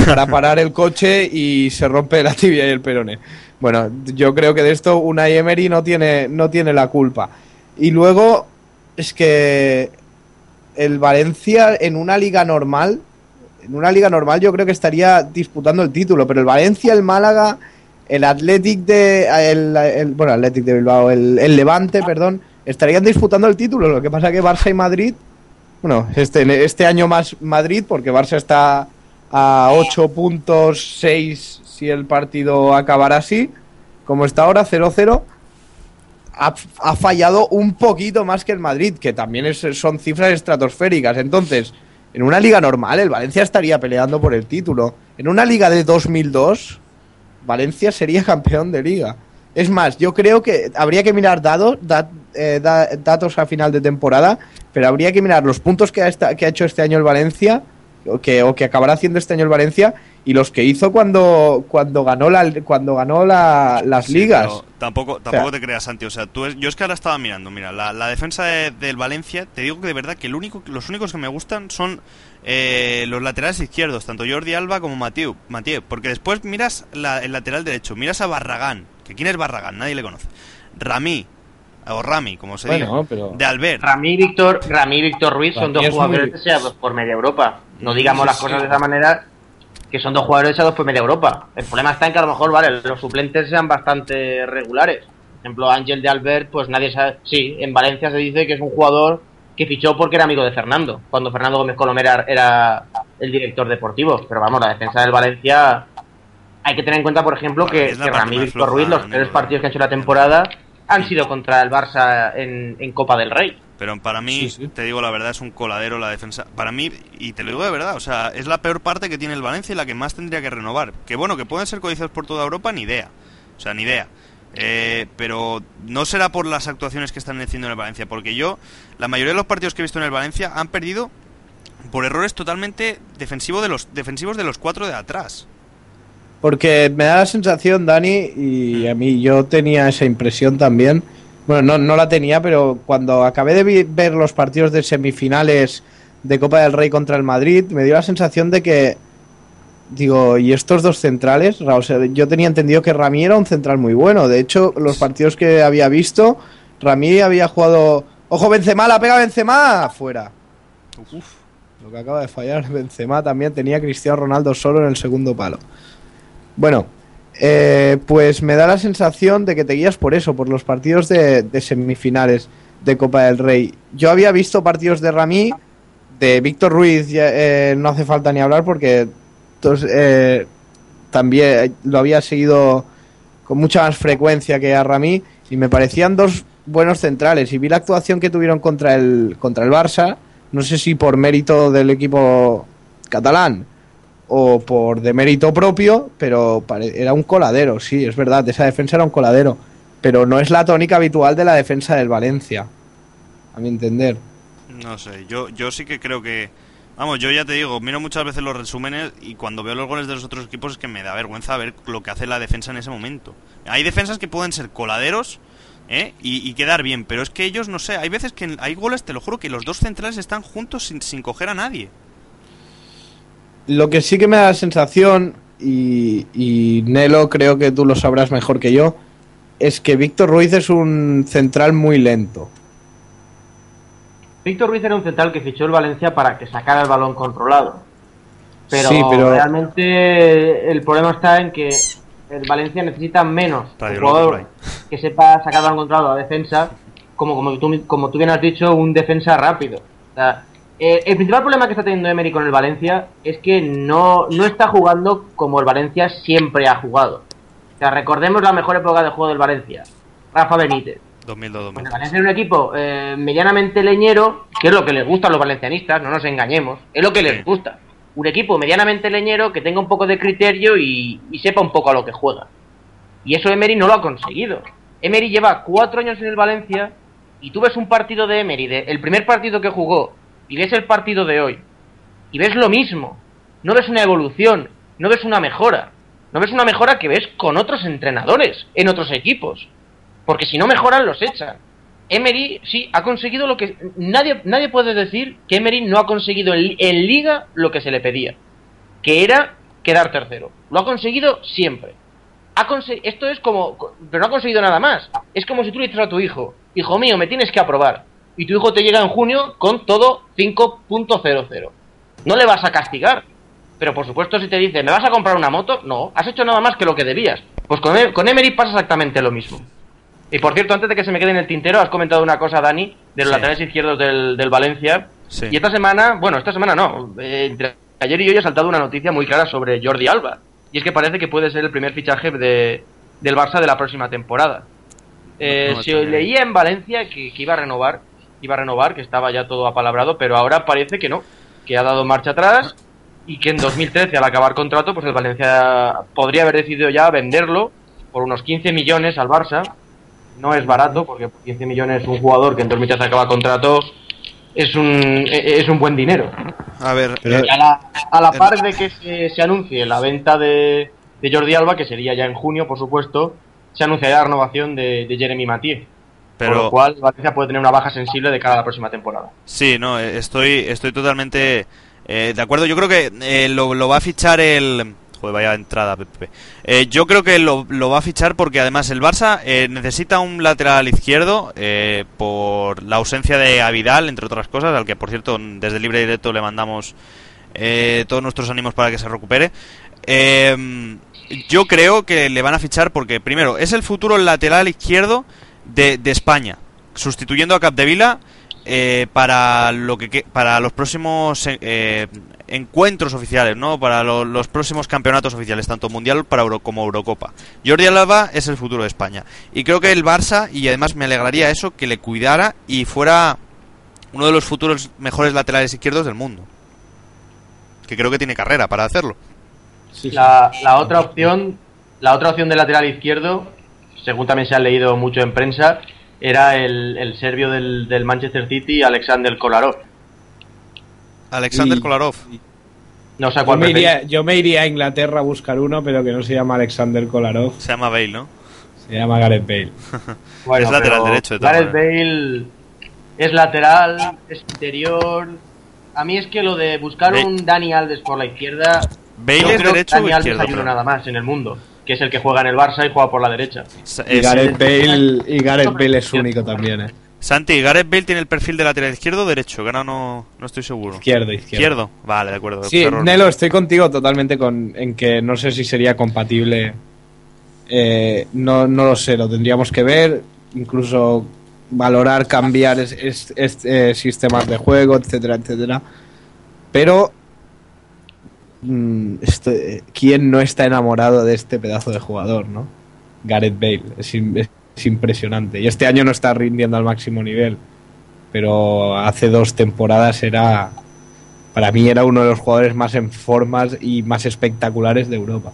para parar el coche y se rompe la tibia y el perone. Bueno, yo creo que de esto una Emery no tiene, no tiene la culpa. Y luego es que el Valencia en una liga normal, en una liga normal yo creo que estaría disputando el título, pero el Valencia, el Málaga, el Athletic de el, bueno, Athletic de Bilbao, el, el Levante, perdón, estarían disputando el título. Lo que pasa que Barça y Madrid, bueno, este, este año más Madrid, porque Barça está a 8 puntos 6 si el partido acabara así, como está ahora, 0-0. ha, ha fallado un poquito más que el Madrid, que también es- son cifras estratosféricas. Entonces, en una liga normal, el Valencia estaría peleando por el título. En una liga de 2002, Valencia sería campeón de liga. Es más, yo creo que habría que mirar dados, eh, da- datos a final de temporada, pero habría que mirar los puntos que ha, esta- que ha hecho este año el Valencia, o que, o que acabará haciendo este año el Valencia, y los que hizo cuando, cuando ganó, la, cuando ganó la- las Sí, ligas. tampoco tampoco te creas, Santi. O sea, tú es- yo es que ahora estaba mirando. Mira, la, la defensa de- del Valencia, te digo que de verdad que el único, los únicos que me gustan son eh, los laterales izquierdos, tanto Jordi Alba como Mathieu. Mathieu porque después miras la- el lateral derecho, miras a Barragán. que ¿Quién es Barragán? Nadie le conoce. Ramí, o Rami, como se Bueno, diga. pero- De Albert. Rami y Víctor, Rami Víctor Ruiz son dos es jugadores muy- deseados por media Europa. No digamos Sí, las sí. cosas de esa manera, que son dos jugadores deseados por media Europa. El problema está en que a lo mejor, vale, los suplentes sean bastante regulares. Por ejemplo, Ángel de Albert, pues nadie sabe. Sí, en Valencia se dice que es un jugador que fichó porque era amigo de Fernando, cuando Fernando Gómez Colomera era el director deportivo. Pero vamos, la defensa del Valencia. Hay que tener en cuenta, por ejemplo, que, que más Víctor Ruiz, los tres partidos que han hecho la temporada, han sido contra el Barça en, en Copa del Rey. Pero para mí, Sí, sí. te digo la verdad, es un coladero la defensa. Para mí, y te lo digo de verdad, o sea, es la peor parte que tiene el Valencia y la que más tendría que renovar. Que bueno, que pueden ser codiciados por toda Europa, ni idea. O sea, ni idea. Eh, pero no será por las actuaciones que están haciendo en el Valencia, porque yo, la mayoría de los partidos que he visto en el Valencia han perdido por errores totalmente defensivo de los, defensivos de los cuatro de atrás. Porque me da la sensación, Dani, y a mí yo tenía esa impresión también. Bueno, no, no la tenía, pero cuando acabé de ver los partidos de semifinales de Copa del Rey contra el Madrid, me dio la sensación de que, digo, ¿y estos dos centrales? Ra- o sea, yo tenía entendido que Rami era un central muy bueno. De hecho, los partidos que había visto, Rami había jugado... ¡Ojo, Benzema! ¡La pega Benzema! Fuera. Lo que acaba de fallar Benzema también tenía a Cristiano Ronaldo solo en el segundo palo. Bueno, eh, pues me da la sensación de que te guías por eso, por los partidos de, semifinales de Copa del Rey. Yo había visto partidos de Ramí, de Víctor Ruiz, eh, no hace falta ni hablar porque eh, también lo había seguido con mucha más frecuencia que a Ramí y me parecían dos buenos centrales y vi la actuación que tuvieron contra el contra el Barça, no sé si por mérito del equipo catalán o por de mérito propio, pero era un coladero, sí, es verdad, esa defensa era un coladero, pero no es la tónica habitual de la defensa del Valencia, a mi entender. No sé, yo, yo sí que creo que... Vamos, yo ya te digo, miro muchas veces los resúmenes y cuando veo los goles de los otros equipos es que me da vergüenza ver lo que hace la defensa en ese momento. Hay defensas que pueden ser coladeros ¿eh? y, y quedar bien, pero es que ellos, no sé, hay veces que hay goles, te lo juro, que los dos centrales están juntos sin, sin coger a nadie. Lo que sí que me da la sensación, y, y Nelo creo que tú lo sabrás mejor que yo, es que Víctor Ruiz es un central muy lento. Víctor Ruiz era un central que fichó el Valencia para que sacara el balón controlado. Pero, Sí, pero- realmente el problema está en que el Valencia necesita menos un jugador que sepa sacar el balón controlado a defensa, como, como, tú, como tú bien has dicho, un defensa rápido. O sea, eh, el principal problema que está teniendo Emery con el Valencia es que no, no está jugando como el Valencia siempre ha jugado. O sea, recordemos la mejor época de juego del Valencia. Rafa Benítez. 2002 Pues el 2003 Valencia es un equipo eh, medianamente leñero, que es lo que les gusta a los valencianistas, no nos engañemos, es lo que les gusta. Un equipo medianamente leñero que tenga un poco de criterio y, y sepa un poco a lo que juega. Y eso Emery no lo ha conseguido. Emery lleva cuatro años en el Valencia y tú ves un partido de Emery, de- el primer partido que jugó, y ves el partido de hoy, y ves lo mismo. No ves una evolución, no ves una mejora. No ves una mejora que ves con otros entrenadores, en otros equipos. Porque si no mejoran, los echan. Emery, sí, ha conseguido lo que... Nadie, nadie puede decir que Emery no ha conseguido en, liga lo que se le pedía. Que era quedar tercero. Lo ha conseguido siempre. Ha conse- Esto es como... Pero no ha conseguido nada más. Es como si tú le dices a tu hijo, hijo mío, me tienes que aprobar. Y tu hijo te llega en junio con todo 5.00. No le vas a castigar. Pero por supuesto si te dice, ¿me vas a comprar una moto? No, has hecho nada más que lo que debías. Pues con, E- con Emery pasa exactamente lo mismo. Y por cierto, antes de que se me quede en el tintero, has comentado una cosa, Dani, de los Sí. laterales izquierdos del, del Valencia. Sí. Y esta semana, bueno, esta semana no, eh, entre ayer y hoy ha saltado una noticia muy clara sobre Jordi Alba. Y es que parece que puede ser el primer fichaje de, del Barça de la próxima temporada. Eh, No, se leía en Valencia que, que iba a renovar, iba a renovar, que estaba ya todo apalabrado, pero ahora parece que no, que ha dado marcha atrás y que en 2013 al acabar contrato, pues el Valencia podría haber decidido ya venderlo por unos 15 millones al Barça. No es barato, porque por 15 millones un jugador que en 2013 acaba contrato es un, es un buen dinero. A ver, Pero- eh, a la, a la par de que se, se anuncie la venta de, de Jordi Alba, que sería ya en junio, por supuesto, se anunciará la renovación de, de Jeremy Mathieu. Por pero lo cual, Valencia puede tener una baja sensible de cara a la próxima temporada. Sí, no, eh, estoy, estoy totalmente eh, de acuerdo. Yo creo que eh, lo, lo va a fichar el... Joder, vaya entrada, Pepe. Eh, yo creo que lo, lo va a fichar porque además el Barça necesita un lateral izquierdo eh, por la ausencia de Avidal, entre otras cosas, al que por cierto desde Libre Directo le mandamos eh, todos nuestros ánimos para que se recupere. Eh, yo creo que le van a fichar porque, primero, es el futuro lateral izquierdo de, de España, sustituyendo a Capdevila eh, para lo que para los próximos eh, eh, encuentros oficiales, ¿no? Para lo- los próximos campeonatos oficiales, tanto mundial para Euro- como Eurocopa. Jordi Alba es el futuro de España y creo que el Barça y además me alegraría eso que le cuidara y fuera uno de los futuros mejores laterales izquierdos del mundo. Que creo que tiene carrera para hacerlo. Sí, sí. La, la otra opción, la otra opción de lateral izquierdo, según también se ha leído mucho en prensa, era el, el serbio del, del Manchester City, Alexander Kolarov. Alexander Y- Kolarov. No sé a Yo cuál me, iría, yo me iría a Inglaterra a buscar uno, pero que no se llama Alexander Kolarov, Se llama Bale, ¿no? se llama Gareth Bale. Bueno, Es lateral derecho, de Gareth Bale es lateral, es interior. A mí es que lo de buscar Bale- un Dani Alves por la izquierda. Bale yo es creo derecho que o Dani Alves izquierdo. hay uno pero- nada más en el mundo, que es el que juega en el Barça y juega por la derecha. Y Gareth Bale, y Gareth Bale es único también, ¿eh? Santi, Gareth Bale tiene el perfil de lateral izquierdo o derecho, que ahora no, no estoy seguro. Izquierdo, izquierdo. Izquierdo. Vale, de acuerdo. Sí, Error. Nelo, estoy contigo totalmente con, en que no sé si sería compatible. Eh, no, no lo sé, lo tendríamos que ver. Incluso valorar, cambiar es, es- es- eh, sistemas de juego, etcétera, etcétera. Pero. Mm, eh, ¿Quién no está enamorado de este pedazo de jugador, no? Gareth Bale. Es, im- es impresionante. Y este año no está rindiendo al máximo nivel. Pero hace dos temporadas era para mí era uno de los jugadores más en formas y más espectaculares de Europa.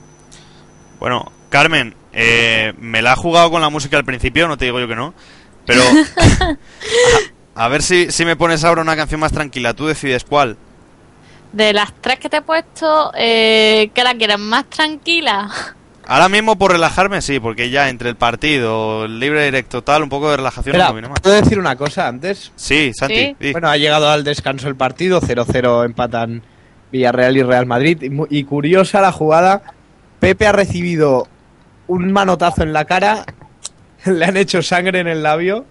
Bueno, Carmen, eh, me la ha jugado con la música al principio, no te digo yo que no. Pero. a, a ver si, si me pones ahora una canción más tranquila. Tú decides cuál. De las tres que te he puesto, eh, ¿qué la quieres más tranquila? Ahora mismo por relajarme, sí, porque ya entre el partido, el libre directo, tal, un poco de relajación no Espera, me viene mal. ¿puedo decir una cosa antes? Sí, Santi. Sí. Bueno, ha llegado al descanso el partido, 0-0 empatan Villarreal y Real Madrid. Y, mu- y curiosa la jugada, Pepe ha recibido un manotazo en la cara, le han hecho sangre en el labio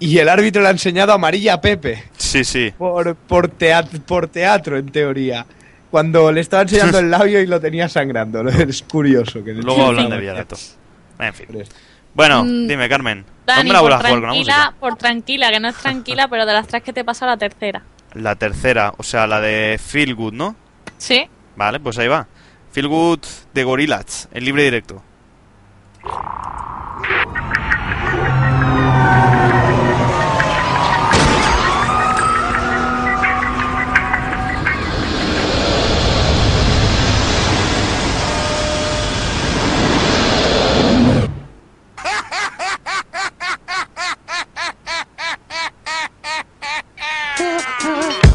y el árbitro le ha enseñado amarilla a Pepe Sí, sí. por, por, teat- por teatro, en teoría. Cuando le estaba enseñando el labio y lo tenía sangrando. Es curioso. Que Luego hablan de Villareto. En fin. Bueno, Mm, dime, Carmen. Dani, ¿Dónde la por con la tranquila, por tranquila, que no es tranquila, pero de las tres que te pasa la tercera. La tercera, o sea, la de Feel Good, ¿no? ¿Sí? Vale, pues ahí va. Feel Good de Gorillaz, en libre directo. Uh -huh.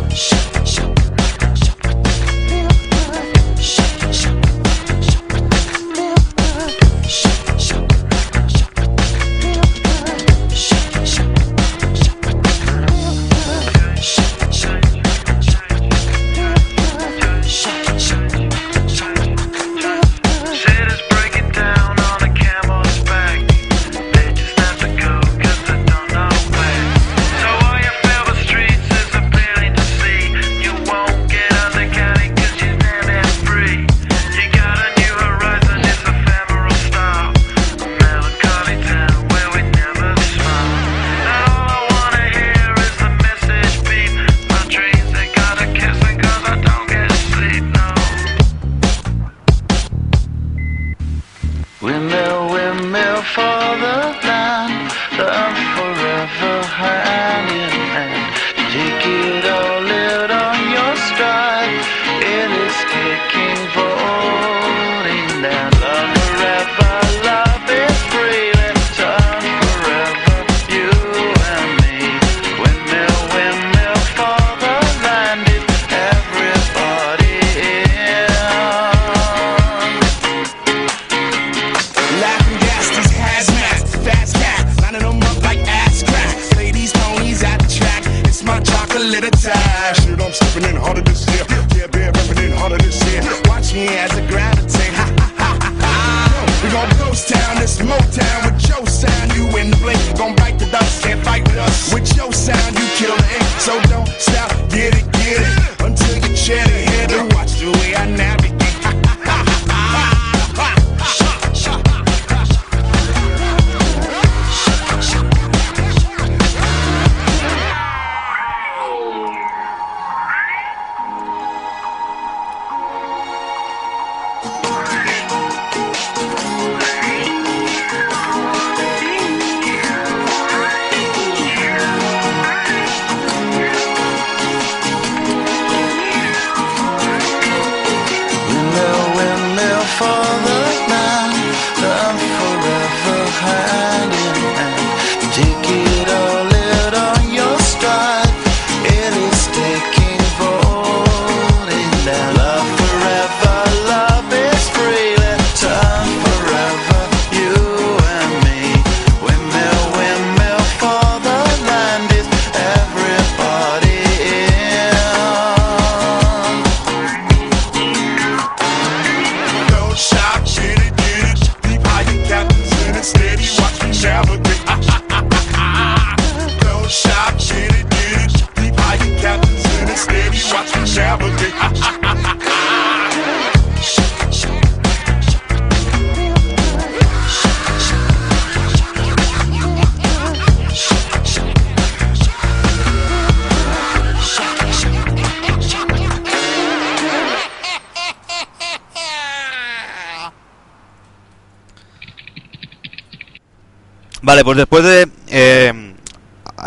Vale, pues después de eh,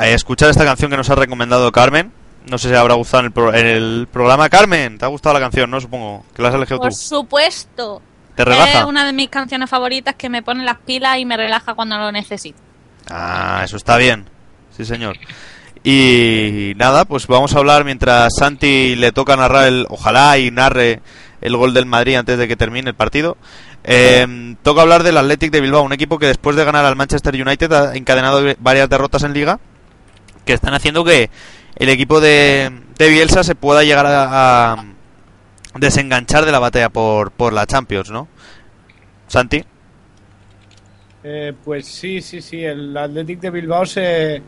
escuchar esta canción que nos ha recomendado Carmen, no sé si habrá gustado en el, pro- en el programa. Carmen, ¿te ha gustado la canción? No supongo que la has elegido Por tú. supuesto. ¿Te relaja? Es una de mis canciones favoritas que me pone las pilas y me relaja cuando lo necesito. Ah, eso está bien. Sí, señor. Y nada, pues vamos a hablar mientras Santi le toca narrar el, ojalá y narre el gol del Madrid antes de que termine el partido. Eh, toca hablar del Athletic de Bilbao, un equipo que después de ganar al Manchester United ha encadenado varias derrotas en liga que están haciendo que el equipo de, de Bielsa se pueda llegar a, a desenganchar de la batalla por, por la Champions, ¿no? Santi. Eh, pues sí, sí, sí. El Athletic de Bilbao se.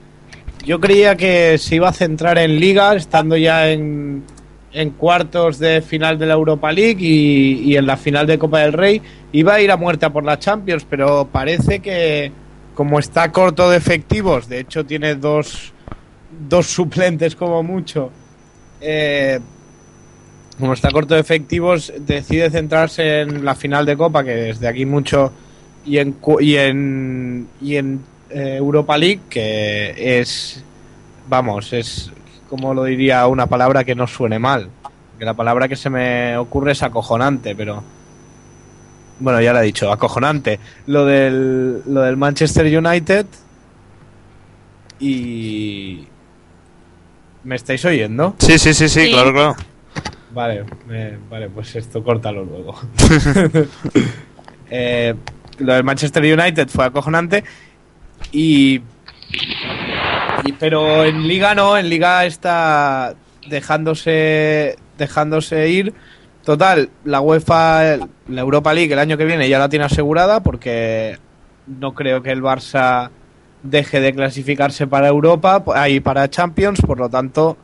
Yo creía que se iba a centrar en Liga, estando ya en, en cuartos de final de la Europa League y, en la final de Copa del Rey. Iba a ir a muerte a por la Champions, pero parece que, como está corto de efectivos, de hecho tiene dos, dos suplentes como mucho. eh, como está corto de efectivos, decide centrarse en la final de Copa, que desde aquí mucho y en y en y en eh, Europa League que es vamos es como lo diría una palabra que no suene mal que la palabra que se me ocurre es acojonante pero bueno ya lo he dicho acojonante lo del lo del Manchester United y me estáis oyendo Sí, sí, sí, sí, Sí. claro, claro. Vale, me- vale, pues esto córtalo luego. Eh, lo del Manchester United fue acojonante y, y- pero en Liga no, en Liga está dejándose dejándose ir. Total, la UEFA, la Europa League el año que viene ya la tiene asegurada porque no creo que el Barça deje de clasificarse para Europa, ahí para Champions, por lo tanto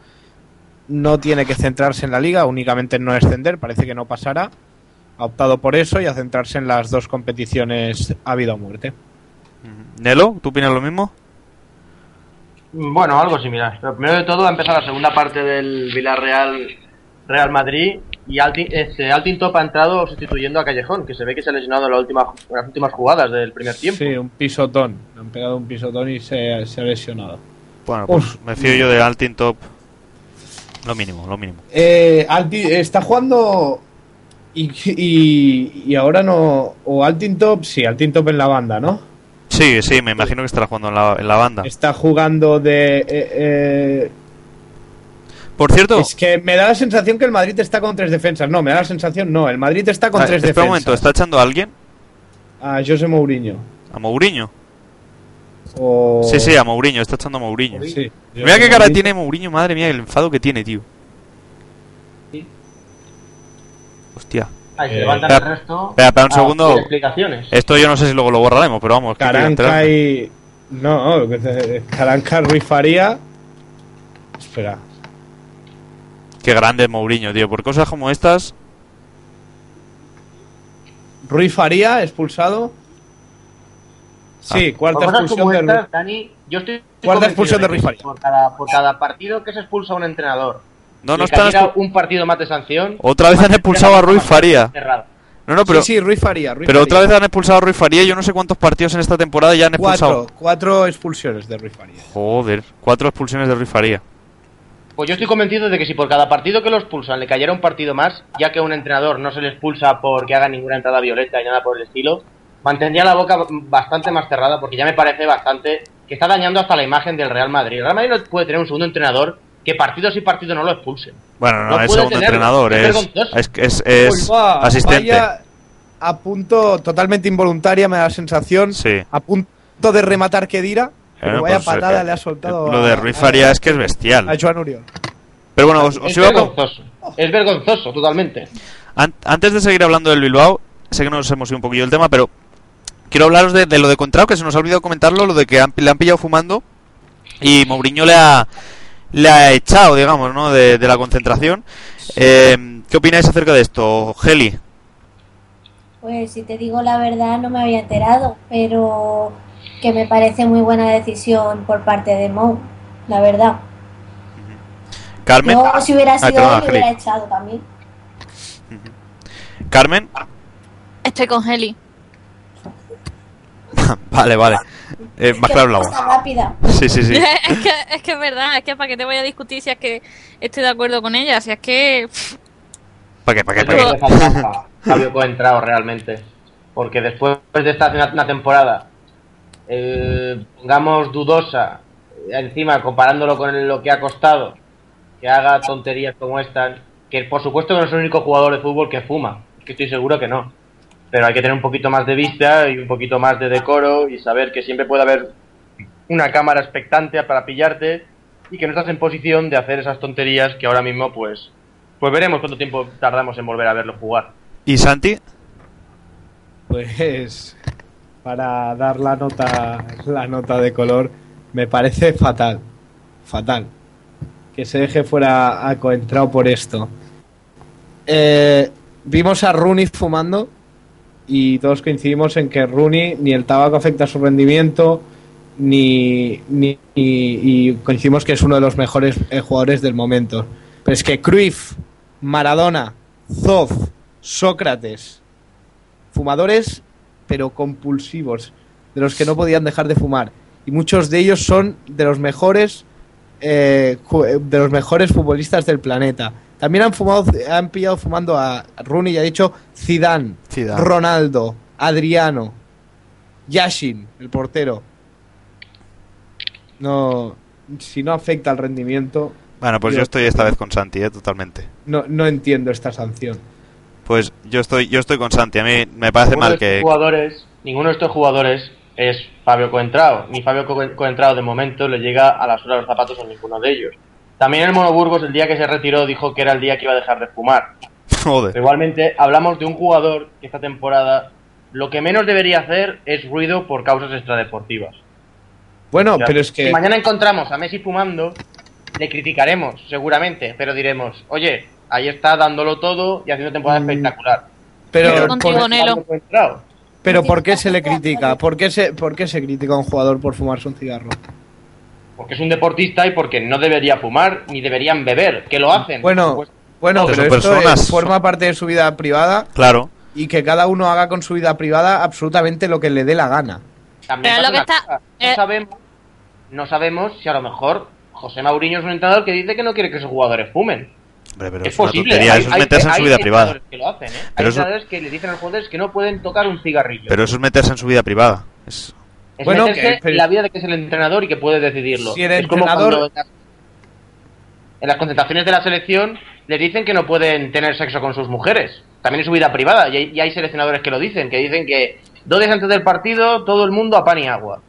no tiene que centrarse en la liga, únicamente en no descender, parece que no pasará. Ha optado por eso y a centrarse en las dos competiciones a vida o muerte. Nelo, ¿tú opinas lo mismo? Bueno, algo similar. Pero primero de todo va a empezar la segunda parte del Villarreal Real Madrid y Altin, este, Altin Top ha entrado sustituyendo a Callejón, que se ve que se ha lesionado en, la última, en las últimas jugadas del primer tiempo. Sí, un pisotón. Le han pegado un pisotón y se, se ha lesionado. Bueno, pues Uf. me fío yo de Altin Top. Lo mínimo, lo mínimo. Eh, Alti- está jugando y, y, y ahora no. O Altin Top, sí, Altin Top en la banda, ¿no? Sí, sí, me imagino que estará jugando en la, en la banda. Está jugando de. eh, eh, Por cierto, Es que me da la sensación que el Madrid está con tres defensas. No, me da la sensación, no. El Madrid está con ah, tres espera defensas. un momento, ¿está echando a alguien? A José Mourinho. ¿A Mourinho? O... Sí, sí, a Mourinho, está echando a Mourinho. Sí. Mira qué cara tiene Mourinho, madre mía, el enfado que tiene, tío. Ahí se Eh, levantan espera, el resto. espera, espera un a segundo. explicaciones. Esto yo no sé si luego lo borraremos, pero vamos. Caranca y. No, lo que te- Caranca, Rui Faría. Espera. Qué grande es Mourinho, tío. Por cosas como estas. Rui Faría expulsado. Sí, Ah. cuarta expulsión de estas, Rui. Dani, yo estoy Cuarta expulsión de que Rui Faría. Por cada, por cada partido que se expulsa un entrenador, No, no están. un partido más de sanción. Otra vez han expulsado a Rui Faría. Cerrado. No, no, pero. sí, sí, Rui Faría. Pero Faría. otra vez han expulsado a Rui Faría. Yo no sé cuántos partidos en esta temporada ya han expulsado. Cuatro, cuatro expulsiones de Rui Faría. Joder, cuatro expulsiones de Rui Faría. Pues yo estoy convencido de que si por cada partido que lo expulsan le cayera un partido más, ya que a un entrenador no se le expulsa porque haga ninguna entrada violenta y nada por el estilo, mantendría la boca bastante más cerrada porque ya me parece bastante que está dañando hasta la imagen del Real Madrid. El Real Madrid no puede tener un segundo entrenador que partidos y partidos no lo expulsen. Bueno, no, No es segundo tenerlo, entrenador, es es, vergonzoso. es, es, es Uy, va, asistente. vaya a punto totalmente involuntaria, me da la sensación. Sí. A punto de rematar. Pero Eh, vaya pues, patada eh, le ha soltado. Lo de a- Rui a- Faría es que es bestial. A Joan Uriol. Pero bueno, os, os Es iba vergonzoso. Es vergonzoso, totalmente. An- antes de seguir hablando del Bilbao, sé que nos hemos ido un poquillo del tema, pero quiero hablaros de, de lo de Contrao, que se nos ha olvidado comentarlo, lo de que han- le han pillado fumando y Mourinho le ha, le ha echado, digamos, ¿no? de, de la concentración. Eh, ¿Qué opináis acerca de esto, Geli? Pues si te digo la verdad no me había enterado, pero que me parece muy buena decisión por parte de Mou, la verdad. Carmen, Yo si hubiera sido él me Geli. hubiera echado también. Carmen, Estoy con Heli. vale, vale. Eh, más claro el agua. Está rápida. Sí, sí, sí. es, que, es que es verdad, es que para qué te voy a discutir si es que estoy de acuerdo con ella, si es que... ¿Para qué? ¿Para qué? ¿Para que qué? Fabio Coentrao realmente. Porque después de esta una, una temporada, eh, pongamos dudosa, eh, encima comparándolo con lo que ha costado, que haga tonterías como estas, que por supuesto no es el único jugador de fútbol que fuma, que estoy seguro que no. Pero hay que tener un poquito más de vista y un poquito más de decoro y saber que siempre puede haber una cámara expectante para pillarte y que no estás en posición de hacer esas tonterías que ahora mismo pues pues veremos cuánto tiempo tardamos en volver a verlo jugar. ¿Y Santi? Pues para dar la nota la nota de color me parece fatal, fatal que se deje fuera a Coentrao por esto. Eh, vimos a Rooney fumando y todos coincidimos en que Rooney ni el tabaco afecta a su rendimiento ni, ni- y, coincidimos que es uno de los mejores eh, jugadores del momento. Pero es que Cruyff, Maradona, Zoff, Sócrates, fumadores pero compulsivos, de los que no podían dejar de fumar. Y muchos de ellos son de los mejores eh, de los mejores futbolistas del planeta. También han fumado, han pillado fumando a Rooney, ya he dicho, Zidane, Zidane. Ronaldo, Adriano, Yashin, el portero. No, si no afecta al rendimiento, Bueno, pues Yo- yo estoy esta vez con Santi, ¿eh? Totalmente. no, no entiendo esta sanción. Pues yo estoy, yo estoy con Santi. A mí me parece Ninguno mal que... jugadores, ninguno de estos jugadores es Fabio Coentrao, ni Fabio Co- Coentrao de momento le llega a la suela de los zapatos a ninguno de ellos. También el Mono Burgos el día que se retiró dijo que era el día que iba a dejar de fumar. Pero Joder. igualmente hablamos de un jugador que esta temporada lo que menos debería hacer es ruido por causas extradeportivas. Bueno, O sea, pero es que Si mañana encontramos a Messi fumando, le criticaremos, seguramente, pero diremos, oye, ahí está dándolo todo y haciendo temporada Mm, espectacular. pero por, contigo, Nelo. Pero ¿por qué se le critica? ¿Por qué se, por qué se critica a un jugador por fumarse un cigarro? Porque es un deportista y porque no debería fumar ni deberían beber, que lo hacen. Bueno, Pues, bueno, pero esto personas. es- forma parte de su vida privada Claro. y que cada uno haga con su vida privada absolutamente lo que le dé la gana. también Pero lo que está- no eh. sabemos, no sabemos si a lo mejor José Mauriño es un entrenador que dice que no quiere que sus jugadores fumen. Hombre, pero es posible. Eso es hay- meterse en su vida privada. Que lo hacen, ¿eh? Pero hay eso- entrenadores que le dicen a los jugadores que no pueden tocar un cigarrillo. Pero eso es meterse en su vida privada. Es... es bueno, meterse que- pero- en la vida de que es el entrenador y que puede decidirlo. Si el es como cuando en las, en las concentraciones de la selección les dicen que no pueden tener sexo con sus mujeres. También es su vida privada. Y hay, y hay seleccionadores que lo dicen, que dicen que dos días antes del partido todo el mundo a pan y agua.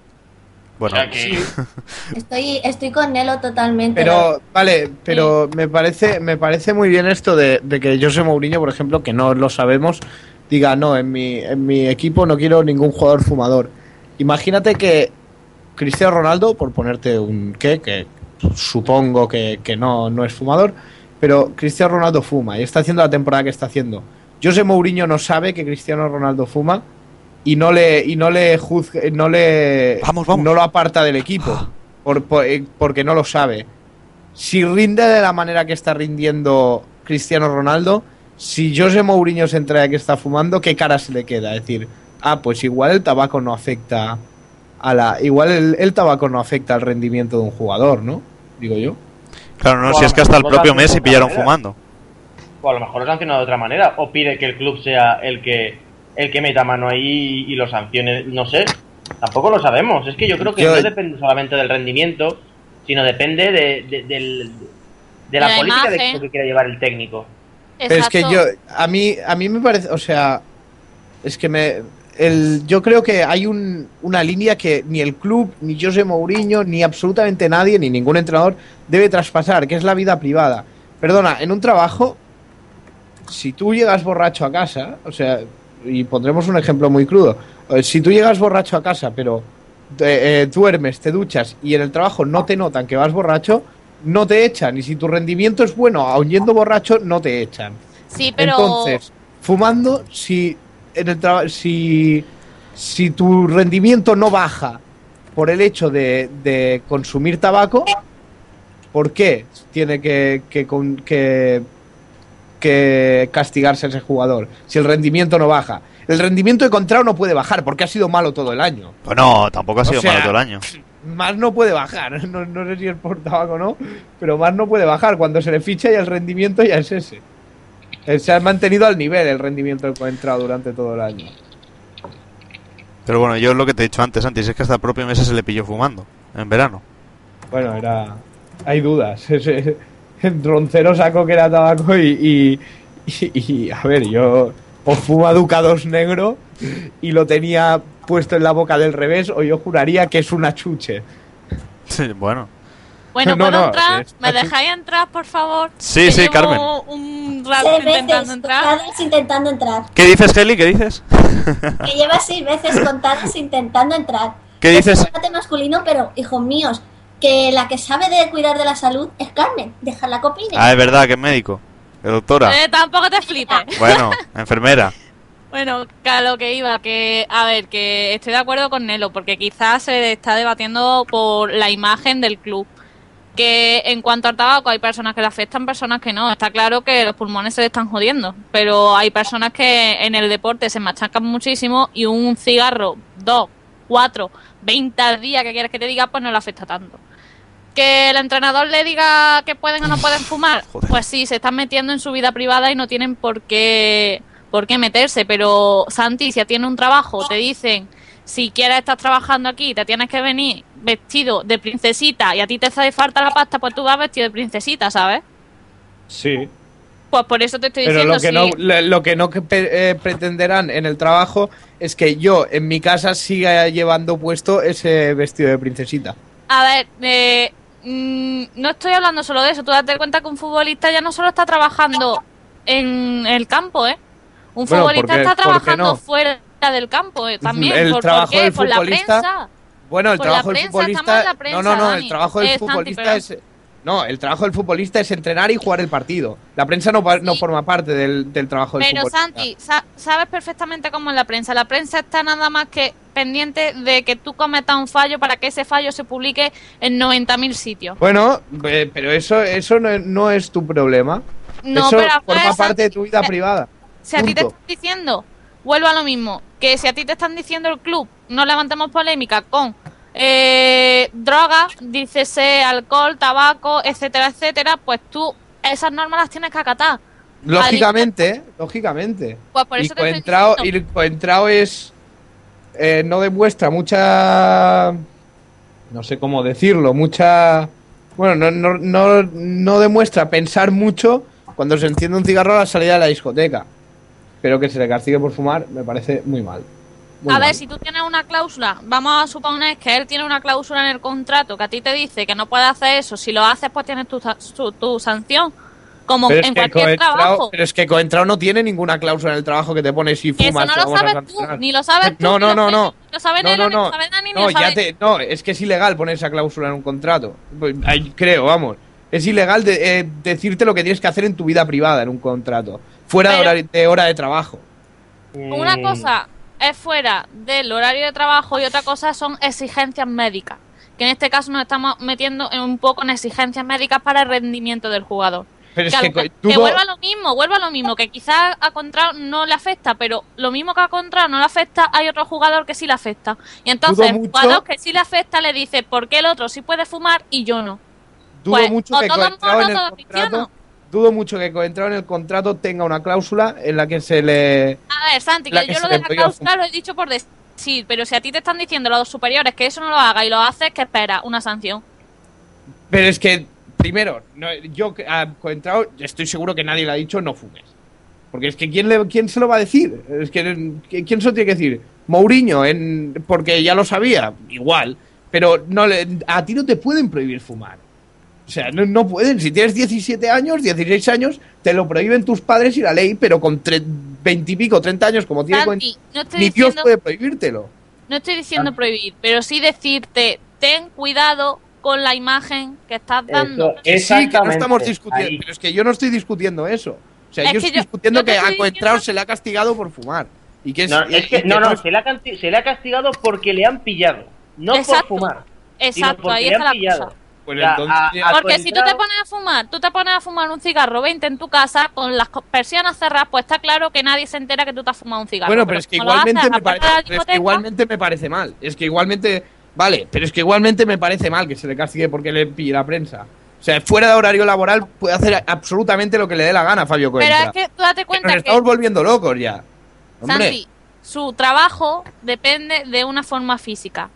Bueno, O sea que- Estoy, estoy con Nelo totalmente. Pero, vale, pero me parece, me parece muy bien esto de, de que José Mourinho, por ejemplo, que no lo sabemos, diga, no, en mi, en mi equipo no quiero ningún jugador fumador. Imagínate que Cristiano Ronaldo, por ponerte un qué, que supongo que, que no, no es fumador, pero Cristiano Ronaldo fuma y está haciendo la temporada que está haciendo. José Mourinho no sabe que Cristiano Ronaldo fuma y no le y no le juzgue, no le Vamos, vamos. no lo aparta del equipo por- por- eh, porque no lo sabe. Si rinde de la manera que está rindiendo Cristiano Ronaldo, si José Mourinho se entera que está fumando, ¿qué cara se le queda? Es decir, ah, pues igual el tabaco no afecta a la igual el, el tabaco no afecta al rendimiento de un jugador, ¿no? Digo yo. claro, no, O si es que hasta el propio de Messi pillaron manera. fumando. O a lo mejor lo sanciona de otra manera. O pide que el club sea el que el que meta mano ahí y lo sancione. No sé. Tampoco lo sabemos. Es que yo creo que Yo- no depende solamente del rendimiento, sino depende de, de, del- de la, De la política de imagen. lo que quiera llevar el técnico. Pero es que yo a mí a mí me parece, o sea, es que me el, yo creo que hay un, una línea que ni el club, ni José Mourinho, ni absolutamente nadie, ni ningún entrenador debe traspasar, que es la vida privada. Perdona, en un trabajo, si tú llegas borracho a casa, o sea, y pondremos un ejemplo muy crudo, eh, si tú llegas borracho a casa, pero eh, eh, duermes, te duchas y en el trabajo no te notan que vas borracho, no te echan. Y si tu rendimiento es bueno, aun yendo borracho, no te echan. Sí, pero... Entonces, fumando, si, en el si, si tu rendimiento no baja por el hecho de, de consumir tabaco, ¿por qué tiene que, que, con- que, que castigarse a ese jugador si el rendimiento no baja. El rendimiento de Contrao no puede bajar porque ha sido malo todo el año. Pues no, tampoco ha O sido sea, malo todo el año. Más no puede bajar. No, no sé si es por tabaco o no, pero más no puede bajar. Cuando se le ficha y el rendimiento ya es ese. Eh, Se ha mantenido al nivel el rendimiento del Contrao durante todo el año. Pero bueno, yo lo que te he dicho antes, antes es que hasta el propio Mesa se le pilló fumando en verano. Bueno, era. Hay dudas. Roncero sacó que era tabaco y, y, y- y, A ver, yo. O fuma Ducados negro y lo tenía puesto en la boca del revés, o yo juraría que es una chuche. Sí, bueno. Bueno, No, ¿puedo no, entrar? es- ¿Me dejáis entrar, por favor? Sí, Que sí, llevo Carmen. un rato Seis intentando veces entrar. contadas intentando entrar. ¿Qué dices, Heli? ¿Qué dices? Que lleva seis veces contadas intentando entrar. ¿Qué Es dices? un debate masculino, pero hijos míos, que la que sabe de cuidar de la salud es Carmen. Déjala que opine. Ah, es verdad, que es médico. Que doctora. Eh, tampoco te flipes. Bueno, enfermera. Bueno, a lo que iba, que a ver, que estoy de acuerdo con Nelo, porque quizás se está debatiendo por la imagen del club. Que en cuanto al tabaco hay personas que le afectan, personas que no. Está claro que los pulmones se le están jodiendo, pero hay personas que en el deporte se machacan muchísimo y un cigarro, dos, cuatro, veinte al día que quieres que te diga, pues no le afecta tanto. Que el entrenador le diga que pueden o no pueden fumar, Joder. pues sí, se están metiendo en su vida privada y no tienen por qué, por qué meterse. Pero Santi, si tiene un trabajo, te dicen, si quieres estar trabajando aquí, te tienes que venir vestido de princesita y a ti te hace falta la pasta, pues tú vas vestido de princesita, ¿sabes? Sí. Pues por eso te estoy Pero diciendo lo que, sí. no, lo que no eh, pretenderán en el trabajo es que yo en mi casa siga llevando puesto ese vestido de princesita. A ver, eh, mm, no estoy hablando solo de eso. Tú date cuenta que un futbolista ya no solo está trabajando en el campo, ¿eh? Un Bueno, futbolista ¿por qué- está trabajando no? fuera del campo, ¿eh? También. El ¿Por, trabajo del Por la futbolista- prensa. Bueno, el trabajo del futbolista. prensa, no, no, no, el trabajo del Eh, Santi, futbolista es. No, el trabajo del futbolista es entrenar y jugar el partido. La prensa no, pa- no Sí. forma parte del, del trabajo del Pero futbolista. Santi, sa- sabes perfectamente cómo es la prensa. La prensa está nada más que pendiente de que tú cometas un fallo para que ese fallo se publique en 90.000 sitios. Bueno, eh, pero eso, eso no, no es tu problema. No, eso pero forma parte de tu vida privada. Si a ti te están diciendo, vuelvo a lo mismo, que si a ti te están diciendo el club, no levantemos polémica con eh, drogas, dícese alcohol, tabaco, etcétera, etcétera, pues tú esas normas las tienes que acatar. Lógicamente, lógicamente. Pues por y eso estoy Coentrao, y Coentrao es. eh, no demuestra mucha. No sé cómo decirlo, mucha. Bueno, no, no, no, no demuestra pensar mucho cuando se enciende un cigarro a la salida de la discoteca. Pero que se le castigue por fumar me parece muy mal. Muy A mal. ver, si tú tienes una cláusula, vamos a suponer que él tiene una cláusula en el contrato que a ti te dice que no puedes hacer eso. Si lo haces, pues tienes tu, tu sanción. Como pero, en que cualquier Coentrao- trabajo. pero es que Coentrao no tiene ninguna cláusula en el trabajo que te pone si Eso fumas no te lo vamos a sabes tú, ni lo sabes tú. No, no, no, no. Ni lo sabe No, no, ni lo no. sabe Dani, ni No, lo ya te, no, es que es ilegal poner esa cláusula en un contrato. Pues, creo, vamos. Es ilegal de- eh, decirte lo que tienes que hacer en tu vida privada en un contrato. Fuera de, horario- de hora de trabajo. Una Mm, cosa es fuera del horario de trabajo y otra cosa son exigencias médicas. Que en este caso nos estamos metiendo en un poco en exigencias médicas para el rendimiento del jugador. Pero es que, co- que vuelva a lo mismo, vuelva a lo mismo, que quizás a Contrao no le afecta, pero lo mismo que a Contrao no le afecta, hay otro jugador que sí le afecta. Y entonces, el jugador que sí le afecta le dice, ¿por qué el otro sí puede fumar y yo no? dudo pues, mucho o que todos monos, todos contrato. Dudo mucho que Coentrao en el contrato tenga una cláusula en la que se le. A ver, Santi, que que yo lo de la cláusula lo he dicho por decir, pero si a ti te están diciendo los superiores que eso no lo haga y lo haces, ¿qué espera? Una sanción. Pero es que, primero, no, yo a Coentrao estoy seguro que nadie le ha dicho no fumes. Porque es que ¿quién, le, quién se lo va a decir? Es que ¿quién se lo tiene que decir? Mourinho, en, porque ya lo sabía, igual. Pero no le, a ti no te pueden prohibir fumar. O sea, no, no pueden. Si tienes 17 años, 16 años, te lo prohíben tus padres y la ley, pero con tre- 20 y pico, 30 años, como tiene Santi, no estoy ni Dios diciendo, puede prohibírtelo. no estoy diciendo prohibir, pero sí decirte, ten cuidado con la imagen que estás dando. Eso, Sí, que no estamos exactamente, discutiendo. ahí. Pero es que yo no estoy discutiendo eso. O sea, Es yo estoy yo- discutiendo yo que estoy a Coentrao se le ha castigado por fumar. Y que es, No, es que, y no, no, se le, ha, casti- se le ha castigado porque le han pillado. No Exacto. por fumar. sino Exacto, porque ahí le está han la pillado. cosa. Pues Ya, entonces. a- a- Porque si tú te pones a fumar, tú te pones a fumar un cigarro 20 en tu casa con las persianas cerradas, pues está claro que nadie se entera que tú te has fumado un cigarro. Bueno, pero es que igualmente me parece, pero es que igualmente me parece mal. Es que igualmente, vale, pero es que igualmente me parece mal que se le castigue porque le pille la prensa. O sea, fuera de horario laboral puede hacer absolutamente lo que le dé la gana a Fabio Pero Coentra. es que tú date Que cuenta nos que, estamos volviendo locos ya. Hombre, Santi, su trabajo depende de una forma física.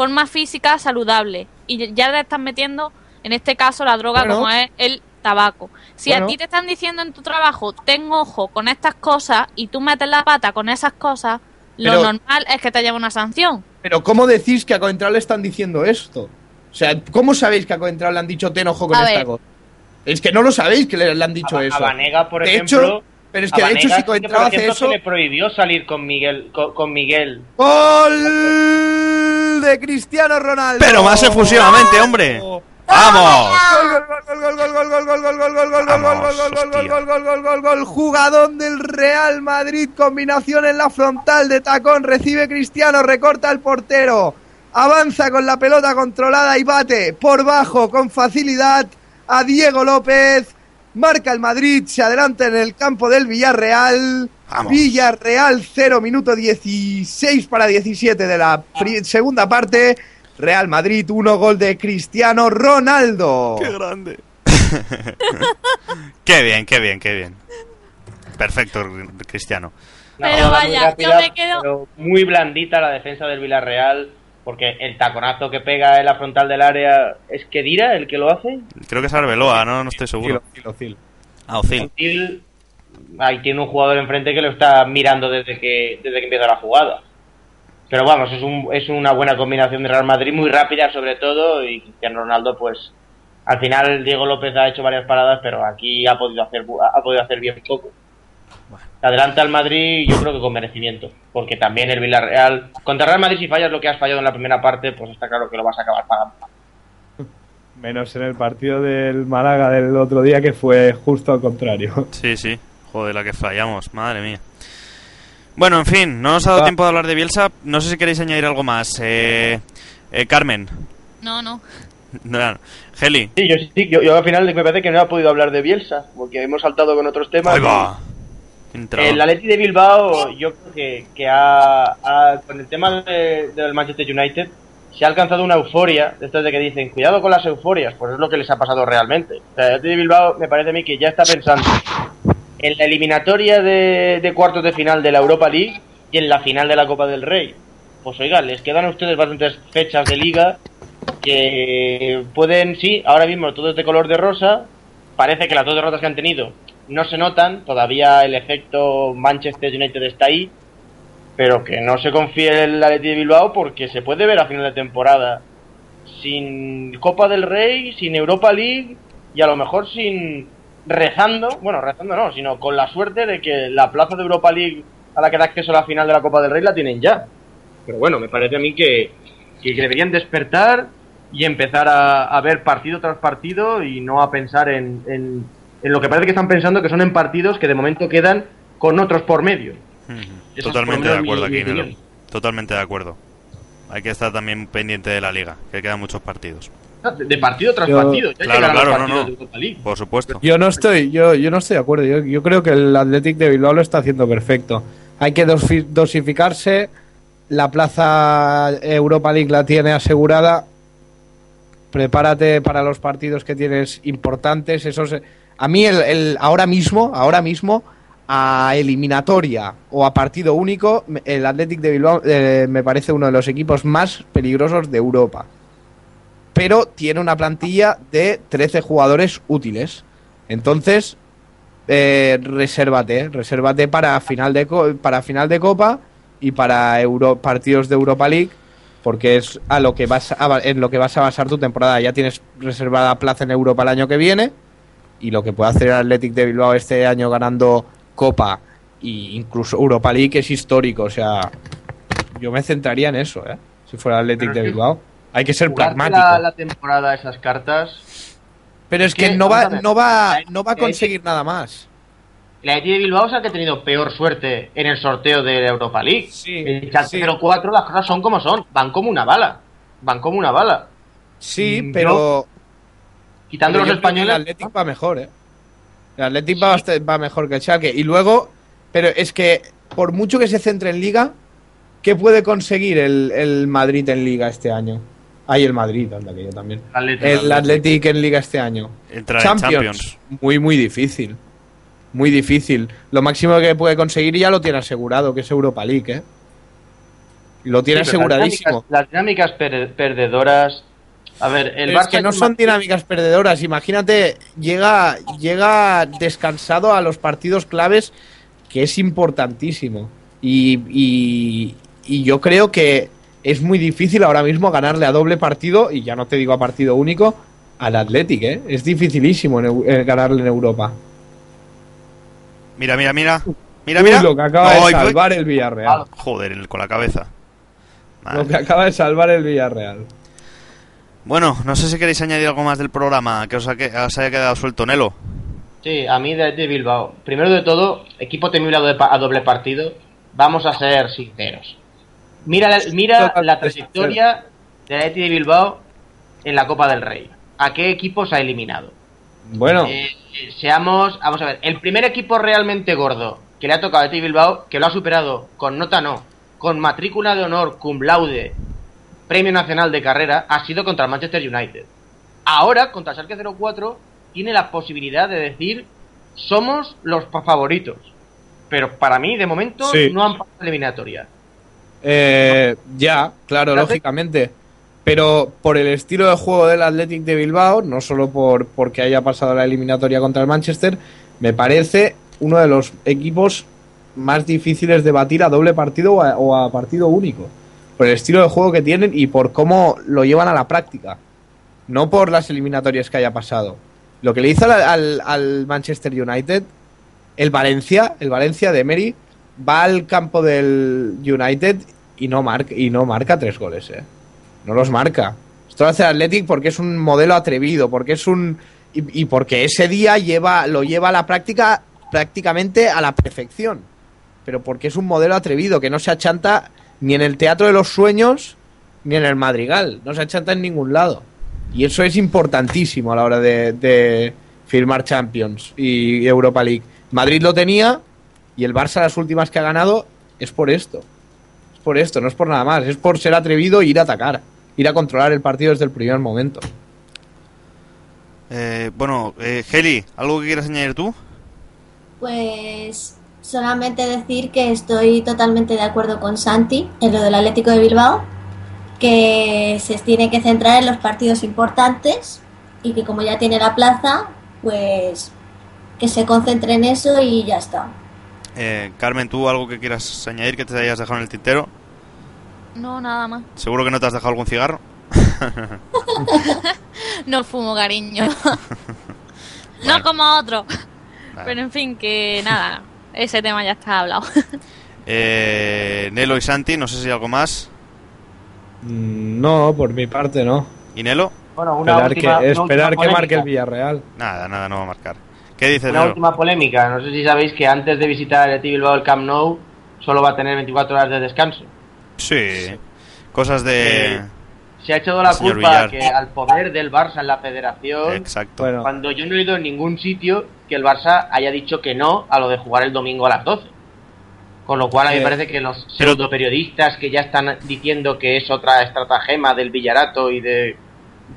Forma física saludable. Y ya le están metiendo, en este caso, la droga Bueno. como es el tabaco. Si Bueno. a ti te están diciendo en tu trabajo, ten ojo con estas cosas, y tú metes la pata con esas cosas, lo Pero- normal es que te lleve una sanción. pero ¿cómo decís que a Coentra le están diciendo esto? O sea, ¿cómo sabéis que a Coentra le han dicho ten ojo con A esta ver. cosa? Es que no lo sabéis que le, le han dicho A, eso. a Vanega, por de ejemplo. hecho, pero es que de hecho si que, entraba hace eso... Se le prohibió salir con Miguel. Con, con Miguel. ¡Gol de Cristiano Ronaldo! Pero más efusivamente, hombre. ¡Vamos! Gol, Jugadón del Real Madrid, combinación en la frontal de tacón, recibe Cristiano, recorta al portero, avanza con la pelota controlada y bate por bajo con facilidad a Diego López marca el Madrid, se adelanta en el campo del Villarreal, Vamos. Villarreal 0, minuto 16 para 17 de la segunda parte. Real Madrid 1, gol de Cristiano Ronaldo. ¡Qué grande! qué bien, qué bien, qué bien. Perfecto, Cristiano. Pero vaya, yo me quedo- pero muy blandita la defensa del Villarreal. Porque el taconazo que pega en la frontal del área. ¿Es que Dira el que lo hace? Creo que es Arbeloa, no, no estoy seguro. Cilo. Ah, Ozil.Til, ahí tiene un jugador enfrente que lo está mirando desde que, desde que empieza la jugada. Pero vamos, es, un, es una buena combinación de Real Madrid, muy rápida sobre todo, y Cristiano Ronaldo, pues al final Diego López ha hecho varias paradas, pero aquí ha podido hacer, bu- ha podido hacer bien poco. Adelanta al Madrid, yo creo que con merecimiento, porque también el Villarreal, contra Real Madrid si fallas lo que has fallado en la primera parte, pues está claro que lo vas a acabar pagando. Menos en el partido del Málaga del otro día que fue justo al contrario. Sí, sí. Joder, la que fallamos, madre mía. Bueno, en fin, no nos ha dado Ah. tiempo de hablar de Bielsa. No sé si queréis añadir algo más. Eh, eh, Carmen. No, no. No, Heli. Sí, yo, sí, yo, yo al final me parece que no ha podido hablar de Bielsa, porque hemos saltado con otros temas. Ahí va. Entrado. El Atleti de Bilbao, yo creo que, que ha, con el tema de- del Manchester United, se ha alcanzado una euforia, de estos de que dicen, cuidado con las euforias, pues es lo que les ha pasado realmente. O sea, el Atleti de Bilbao me parece a mí que ya está pensando en la eliminatoria de, de cuartos de final de la Europa League y en la final de la Copa del Rey. Pues oiga, les quedan a ustedes bastantes fechas de liga que pueden, sí, ahora mismo todo es de color de rosa, parece que las dos derrotas que han tenido no se notan, todavía el efecto Manchester United está ahí, pero que no se confíe el Atleti de Bilbao porque se puede ver a final de temporada sin Copa del Rey, sin Europa League y a lo mejor sin rezando, bueno, rezando no, sino con la suerte de que la plaza de Europa League a la que da acceso a la final de la Copa del Rey la tienen ya. Pero bueno, me parece a mí que, que deberían despertar y empezar a, a ver partido tras partido y no a pensar en, en, en lo que parece que están pensando, que son en partidos que de momento quedan con otros por medio. Totalmente por de acuerdo mi- aquí. Totalmente de acuerdo. Hay que estar también pendiente de la liga, que quedan muchos partidos. De, de partido tras Yo- partido. Ya Claro, los claro, no, partidos no. de Europa League. Por supuesto. Yo no estoy, yo, yo no estoy de acuerdo. Yo, yo creo que el Athletic de Bilbao lo está haciendo perfecto. Hay que dosi- dosificarse. La plaza Europa League la tiene asegurada. Prepárate para los partidos que tienes importantes. Esos, a mí el, ahora mismo, ahora mismo, a eliminatoria o a partido único, el Athletic de Bilbao eh, me parece uno de los equipos más peligrosos de Europa pero tiene una plantilla de 13 jugadores útiles. Entonces, eh, resérvate, resérvate para final de para final de Copa y para Euro, partidos de Europa League, porque es a lo que vas a, en lo que vas a basar tu temporada. Ya tienes reservada plaza en Europa el año que viene y lo que puede hacer el Athletic de Bilbao este año ganando Copa e incluso Europa League es histórico. O sea, yo me centraría en eso, ¿eh? Si fuera el Athletic de Bilbao. Hay que ser pragmático. La, la temporada, esas cartas. Pero es que, no va, no va, la- no va a la- conseguir nada más. La Atleti de Bilbao es el que ha tenido peor suerte en el sorteo de la Europa League. Sí, el Schalke sí. 04 las cosas son como son. Van como una bala. Van como una bala. Sí, Mm, pero Quitando los españoles. El Athletic va mejor, ¿eh? El Athletic va, mejor que el Schalke. Y luego, pero es que por mucho que se centre en Liga, ¿qué puede conseguir el, el Madrid en Liga este año? Hay el Madrid, anda que yo también. El Athletic. El Athletic en Liga este año. Entrar en Champions. Muy, muy difícil. Muy difícil. Lo máximo que puede conseguir ya lo tiene asegurado, que es Europa League, ¿eh? Lo tiene Sí, pero las aseguradísimo. dinámicas- Las dinámicas per- perdedoras. A ver, el es que no son dinámicas perdedoras. Imagínate, llega, llega descansado a los partidos claves, que es importantísimo. Y, y- y yo creo que es muy difícil ahora mismo ganarle a doble partido, y ya no te digo a partido único, al Athletic, ¿eh? Es dificilísimo en eh, ganarle en Europa. Mira, mira, mira. Mira, Uy, mira. lo que acaba de salvar el Villarreal. Joder, el- con la cabeza. Madre. Lo que acaba de salvar el Villarreal. Bueno, no sé si queréis añadir algo más del programa que os, ha que- os haya quedado suelto, Nelo. Sí, a mí de, de Bilbao. Primero de todo, equipo temible a doble, a doble partido. Vamos a ser sinceros. Mira, la- mira la trayectoria de la de Bilbao en la Copa del Rey. ¿A qué equipos ha eliminado? Bueno, Eh, eh, seamos, vamos a ver, el primer equipo realmente gordo que le ha tocado a Athletic Bilbao, que lo ha superado con nota no, con matrícula de honor, cum laude, premio nacional de carrera, ha sido contra el Manchester United. Ahora, contra Schalke 04, tiene la posibilidad de decir, somos los favoritos. Pero para mí, de momento, Sí. no han pasado la eliminatoria. Eh, ya, claro, lógicamente. Pero por el estilo de juego del Athletic de Bilbao, no solo por porque haya pasado la eliminatoria contra el Manchester, me parece uno de los equipos más difíciles de batir a doble partido o a, o a partido único. Por el estilo de juego que tienen y por cómo lo llevan a la práctica. No por las eliminatorias que haya pasado. Lo que le hizo al, al- Manchester United, el Valencia, el Valencia de Emery, va al campo del United y no marca, y no marca tres goles, eh. No los marca. Esto lo hace el Athletic porque es un modelo atrevido, porque es un. Y, y porque ese día lleva, lo lleva a la práctica prácticamente a la perfección. Pero porque es un modelo atrevido, que no se achanta ni en el Teatro de los Sueños ni en el Madrigal. No se achanta en ningún lado. Y eso es importantísimo a la hora de, de firmar Champions y Europa League. Madrid lo tenía y el Barça las últimas que ha ganado es por esto. Es por esto, no es por nada más. Es por ser atrevido e ir a atacar. Ir a controlar el partido desde el primer momento. Eh, bueno, eh, Heli, ¿algo que quieras añadir tú? Pues solamente decir que estoy totalmente de acuerdo con Santi en lo del Atlético de Bilbao, que se tiene que centrar en los partidos importantes y que como ya tiene la plaza, pues que se concentre en eso y ya está. Eh, Carmen, ¿tú algo que quieras añadir que te hayas dejado en el tintero? No, nada más. ¿Seguro que no te has dejado algún cigarro? No fumo, cariño. no como otro. Vale. Pero en fin, que nada. Ese tema ya está hablado. Eh, Nelo y Santi, no sé si hay algo más. Mm, No, por mi parte no. ¿Y Nelo? Bueno, una Esperar, última, que, una esperar que marque el. Villarreal. Nada, nada, no va a marcar. ¿Qué dices, Una Nelo? última polémica. No sé si sabéis que antes de visitar el Athletic Bilbao el Camp Nou solo va a tener 24 horas de descanso. Sí. Cosas de... Eh, Se ha echado la culpa Villar. que al poder del Barça en la federación, Exacto. Bueno, cuando yo no he oído en ningún sitio que el Barça haya dicho que no a lo de jugar el domingo a las 12. Con lo cual a mí me parece que los pseudo periodistas que ya están diciendo que es otra estratagema del Villarato y de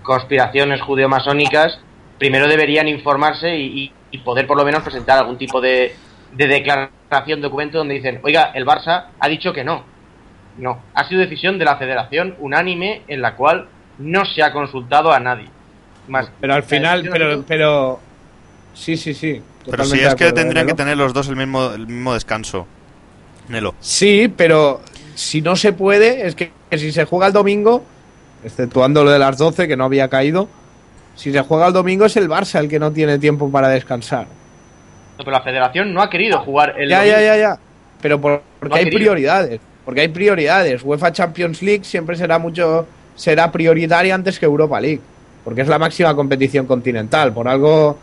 conspiraciones judeo-masónicas, primero deberían informarse y, y- y poder por lo menos presentar algún tipo de, de declaración, documento donde dicen, oiga, el Barça ha dicho que no. No, ha sido decisión de la federación unánime en la cual no se ha consultado a nadie. Más, pero al final, pero, pero sí, sí, sí. Pero si es que acuerdo, tendrían que tener los dos el mismo, el mismo descanso. Nelo. Sí, pero si no se puede, es que, que si se juega el domingo, exceptuando lo de las 12 que no había caído, si se juega el domingo es el Barça el que no tiene tiempo para descansar. No, pero la federación no ha querido jugar el ya, domingo. ya, ya, ya. Pero por- porque No ha hay querido. prioridades. Porque hay prioridades. UEFA Champions League siempre será mucho será prioritaria antes que Europa League, porque es la máxima competición continental. Por algo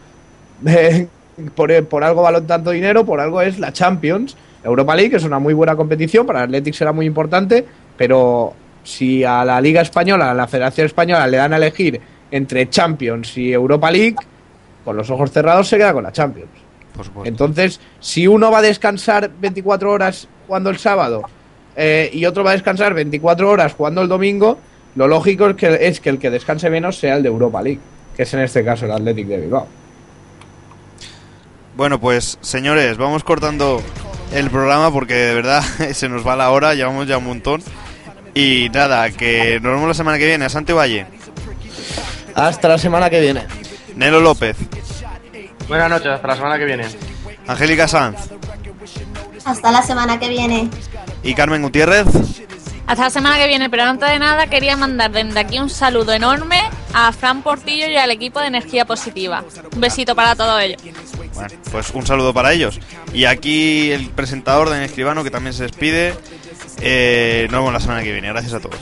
por, por algo valen tanto dinero, por algo es la Champions. Europa League es una muy buena competición, para el Athletic será muy importante, pero si a la Liga Española, a la Federación Española le dan a elegir entre Champions y Europa League, con los ojos cerrados se queda con la Champions. Por supuesto. Entonces, si uno va a descansar 24 horas jugando el sábado eh, y otro va a descansar 24 horas jugando el domingo, lo lógico es que, es que el que descanse menos sea el de Europa League, que es en este caso el Athletic de Bilbao. Bueno, pues señores, vamos cortando el programa porque de verdad se nos va la hora, llevamos ya un montón. Y nada, que nos vemos la semana que viene. A Santi Valle, Hasta la semana que viene. Nelo López, Buenas noches, hasta la semana que viene. Angélica Sanz Hasta la semana que viene. Y Carmen Gutiérrez. Hasta la semana que viene, pero antes de nada quería mandar desde aquí un saludo enorme a Fran Portillo y al equipo de Energía Positiva. Un besito para todos ellos. Bueno, pues un saludo para ellos. Y aquí el presentador, Daniel Escribano, que también se despide. Eh, nos vemos la semana que viene. Gracias a todos.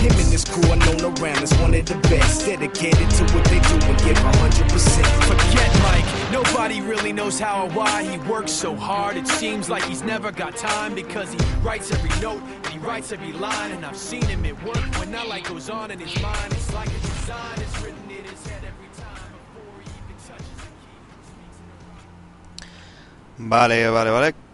In the booth. He'll get you buzzing quicker than a shot of vodka with juice. juice. Him and his crew are known around as one of the best. Dedicated to what they do and give 100%. Forget Mike, nobody really knows how or why he works so hard. It seems like he's never got time because he writes every note and he writes every line. And I've seen him at work when that light goes on in his mind. It's like a design is written in his head every time before he even touches the key. Vale, vale, vale.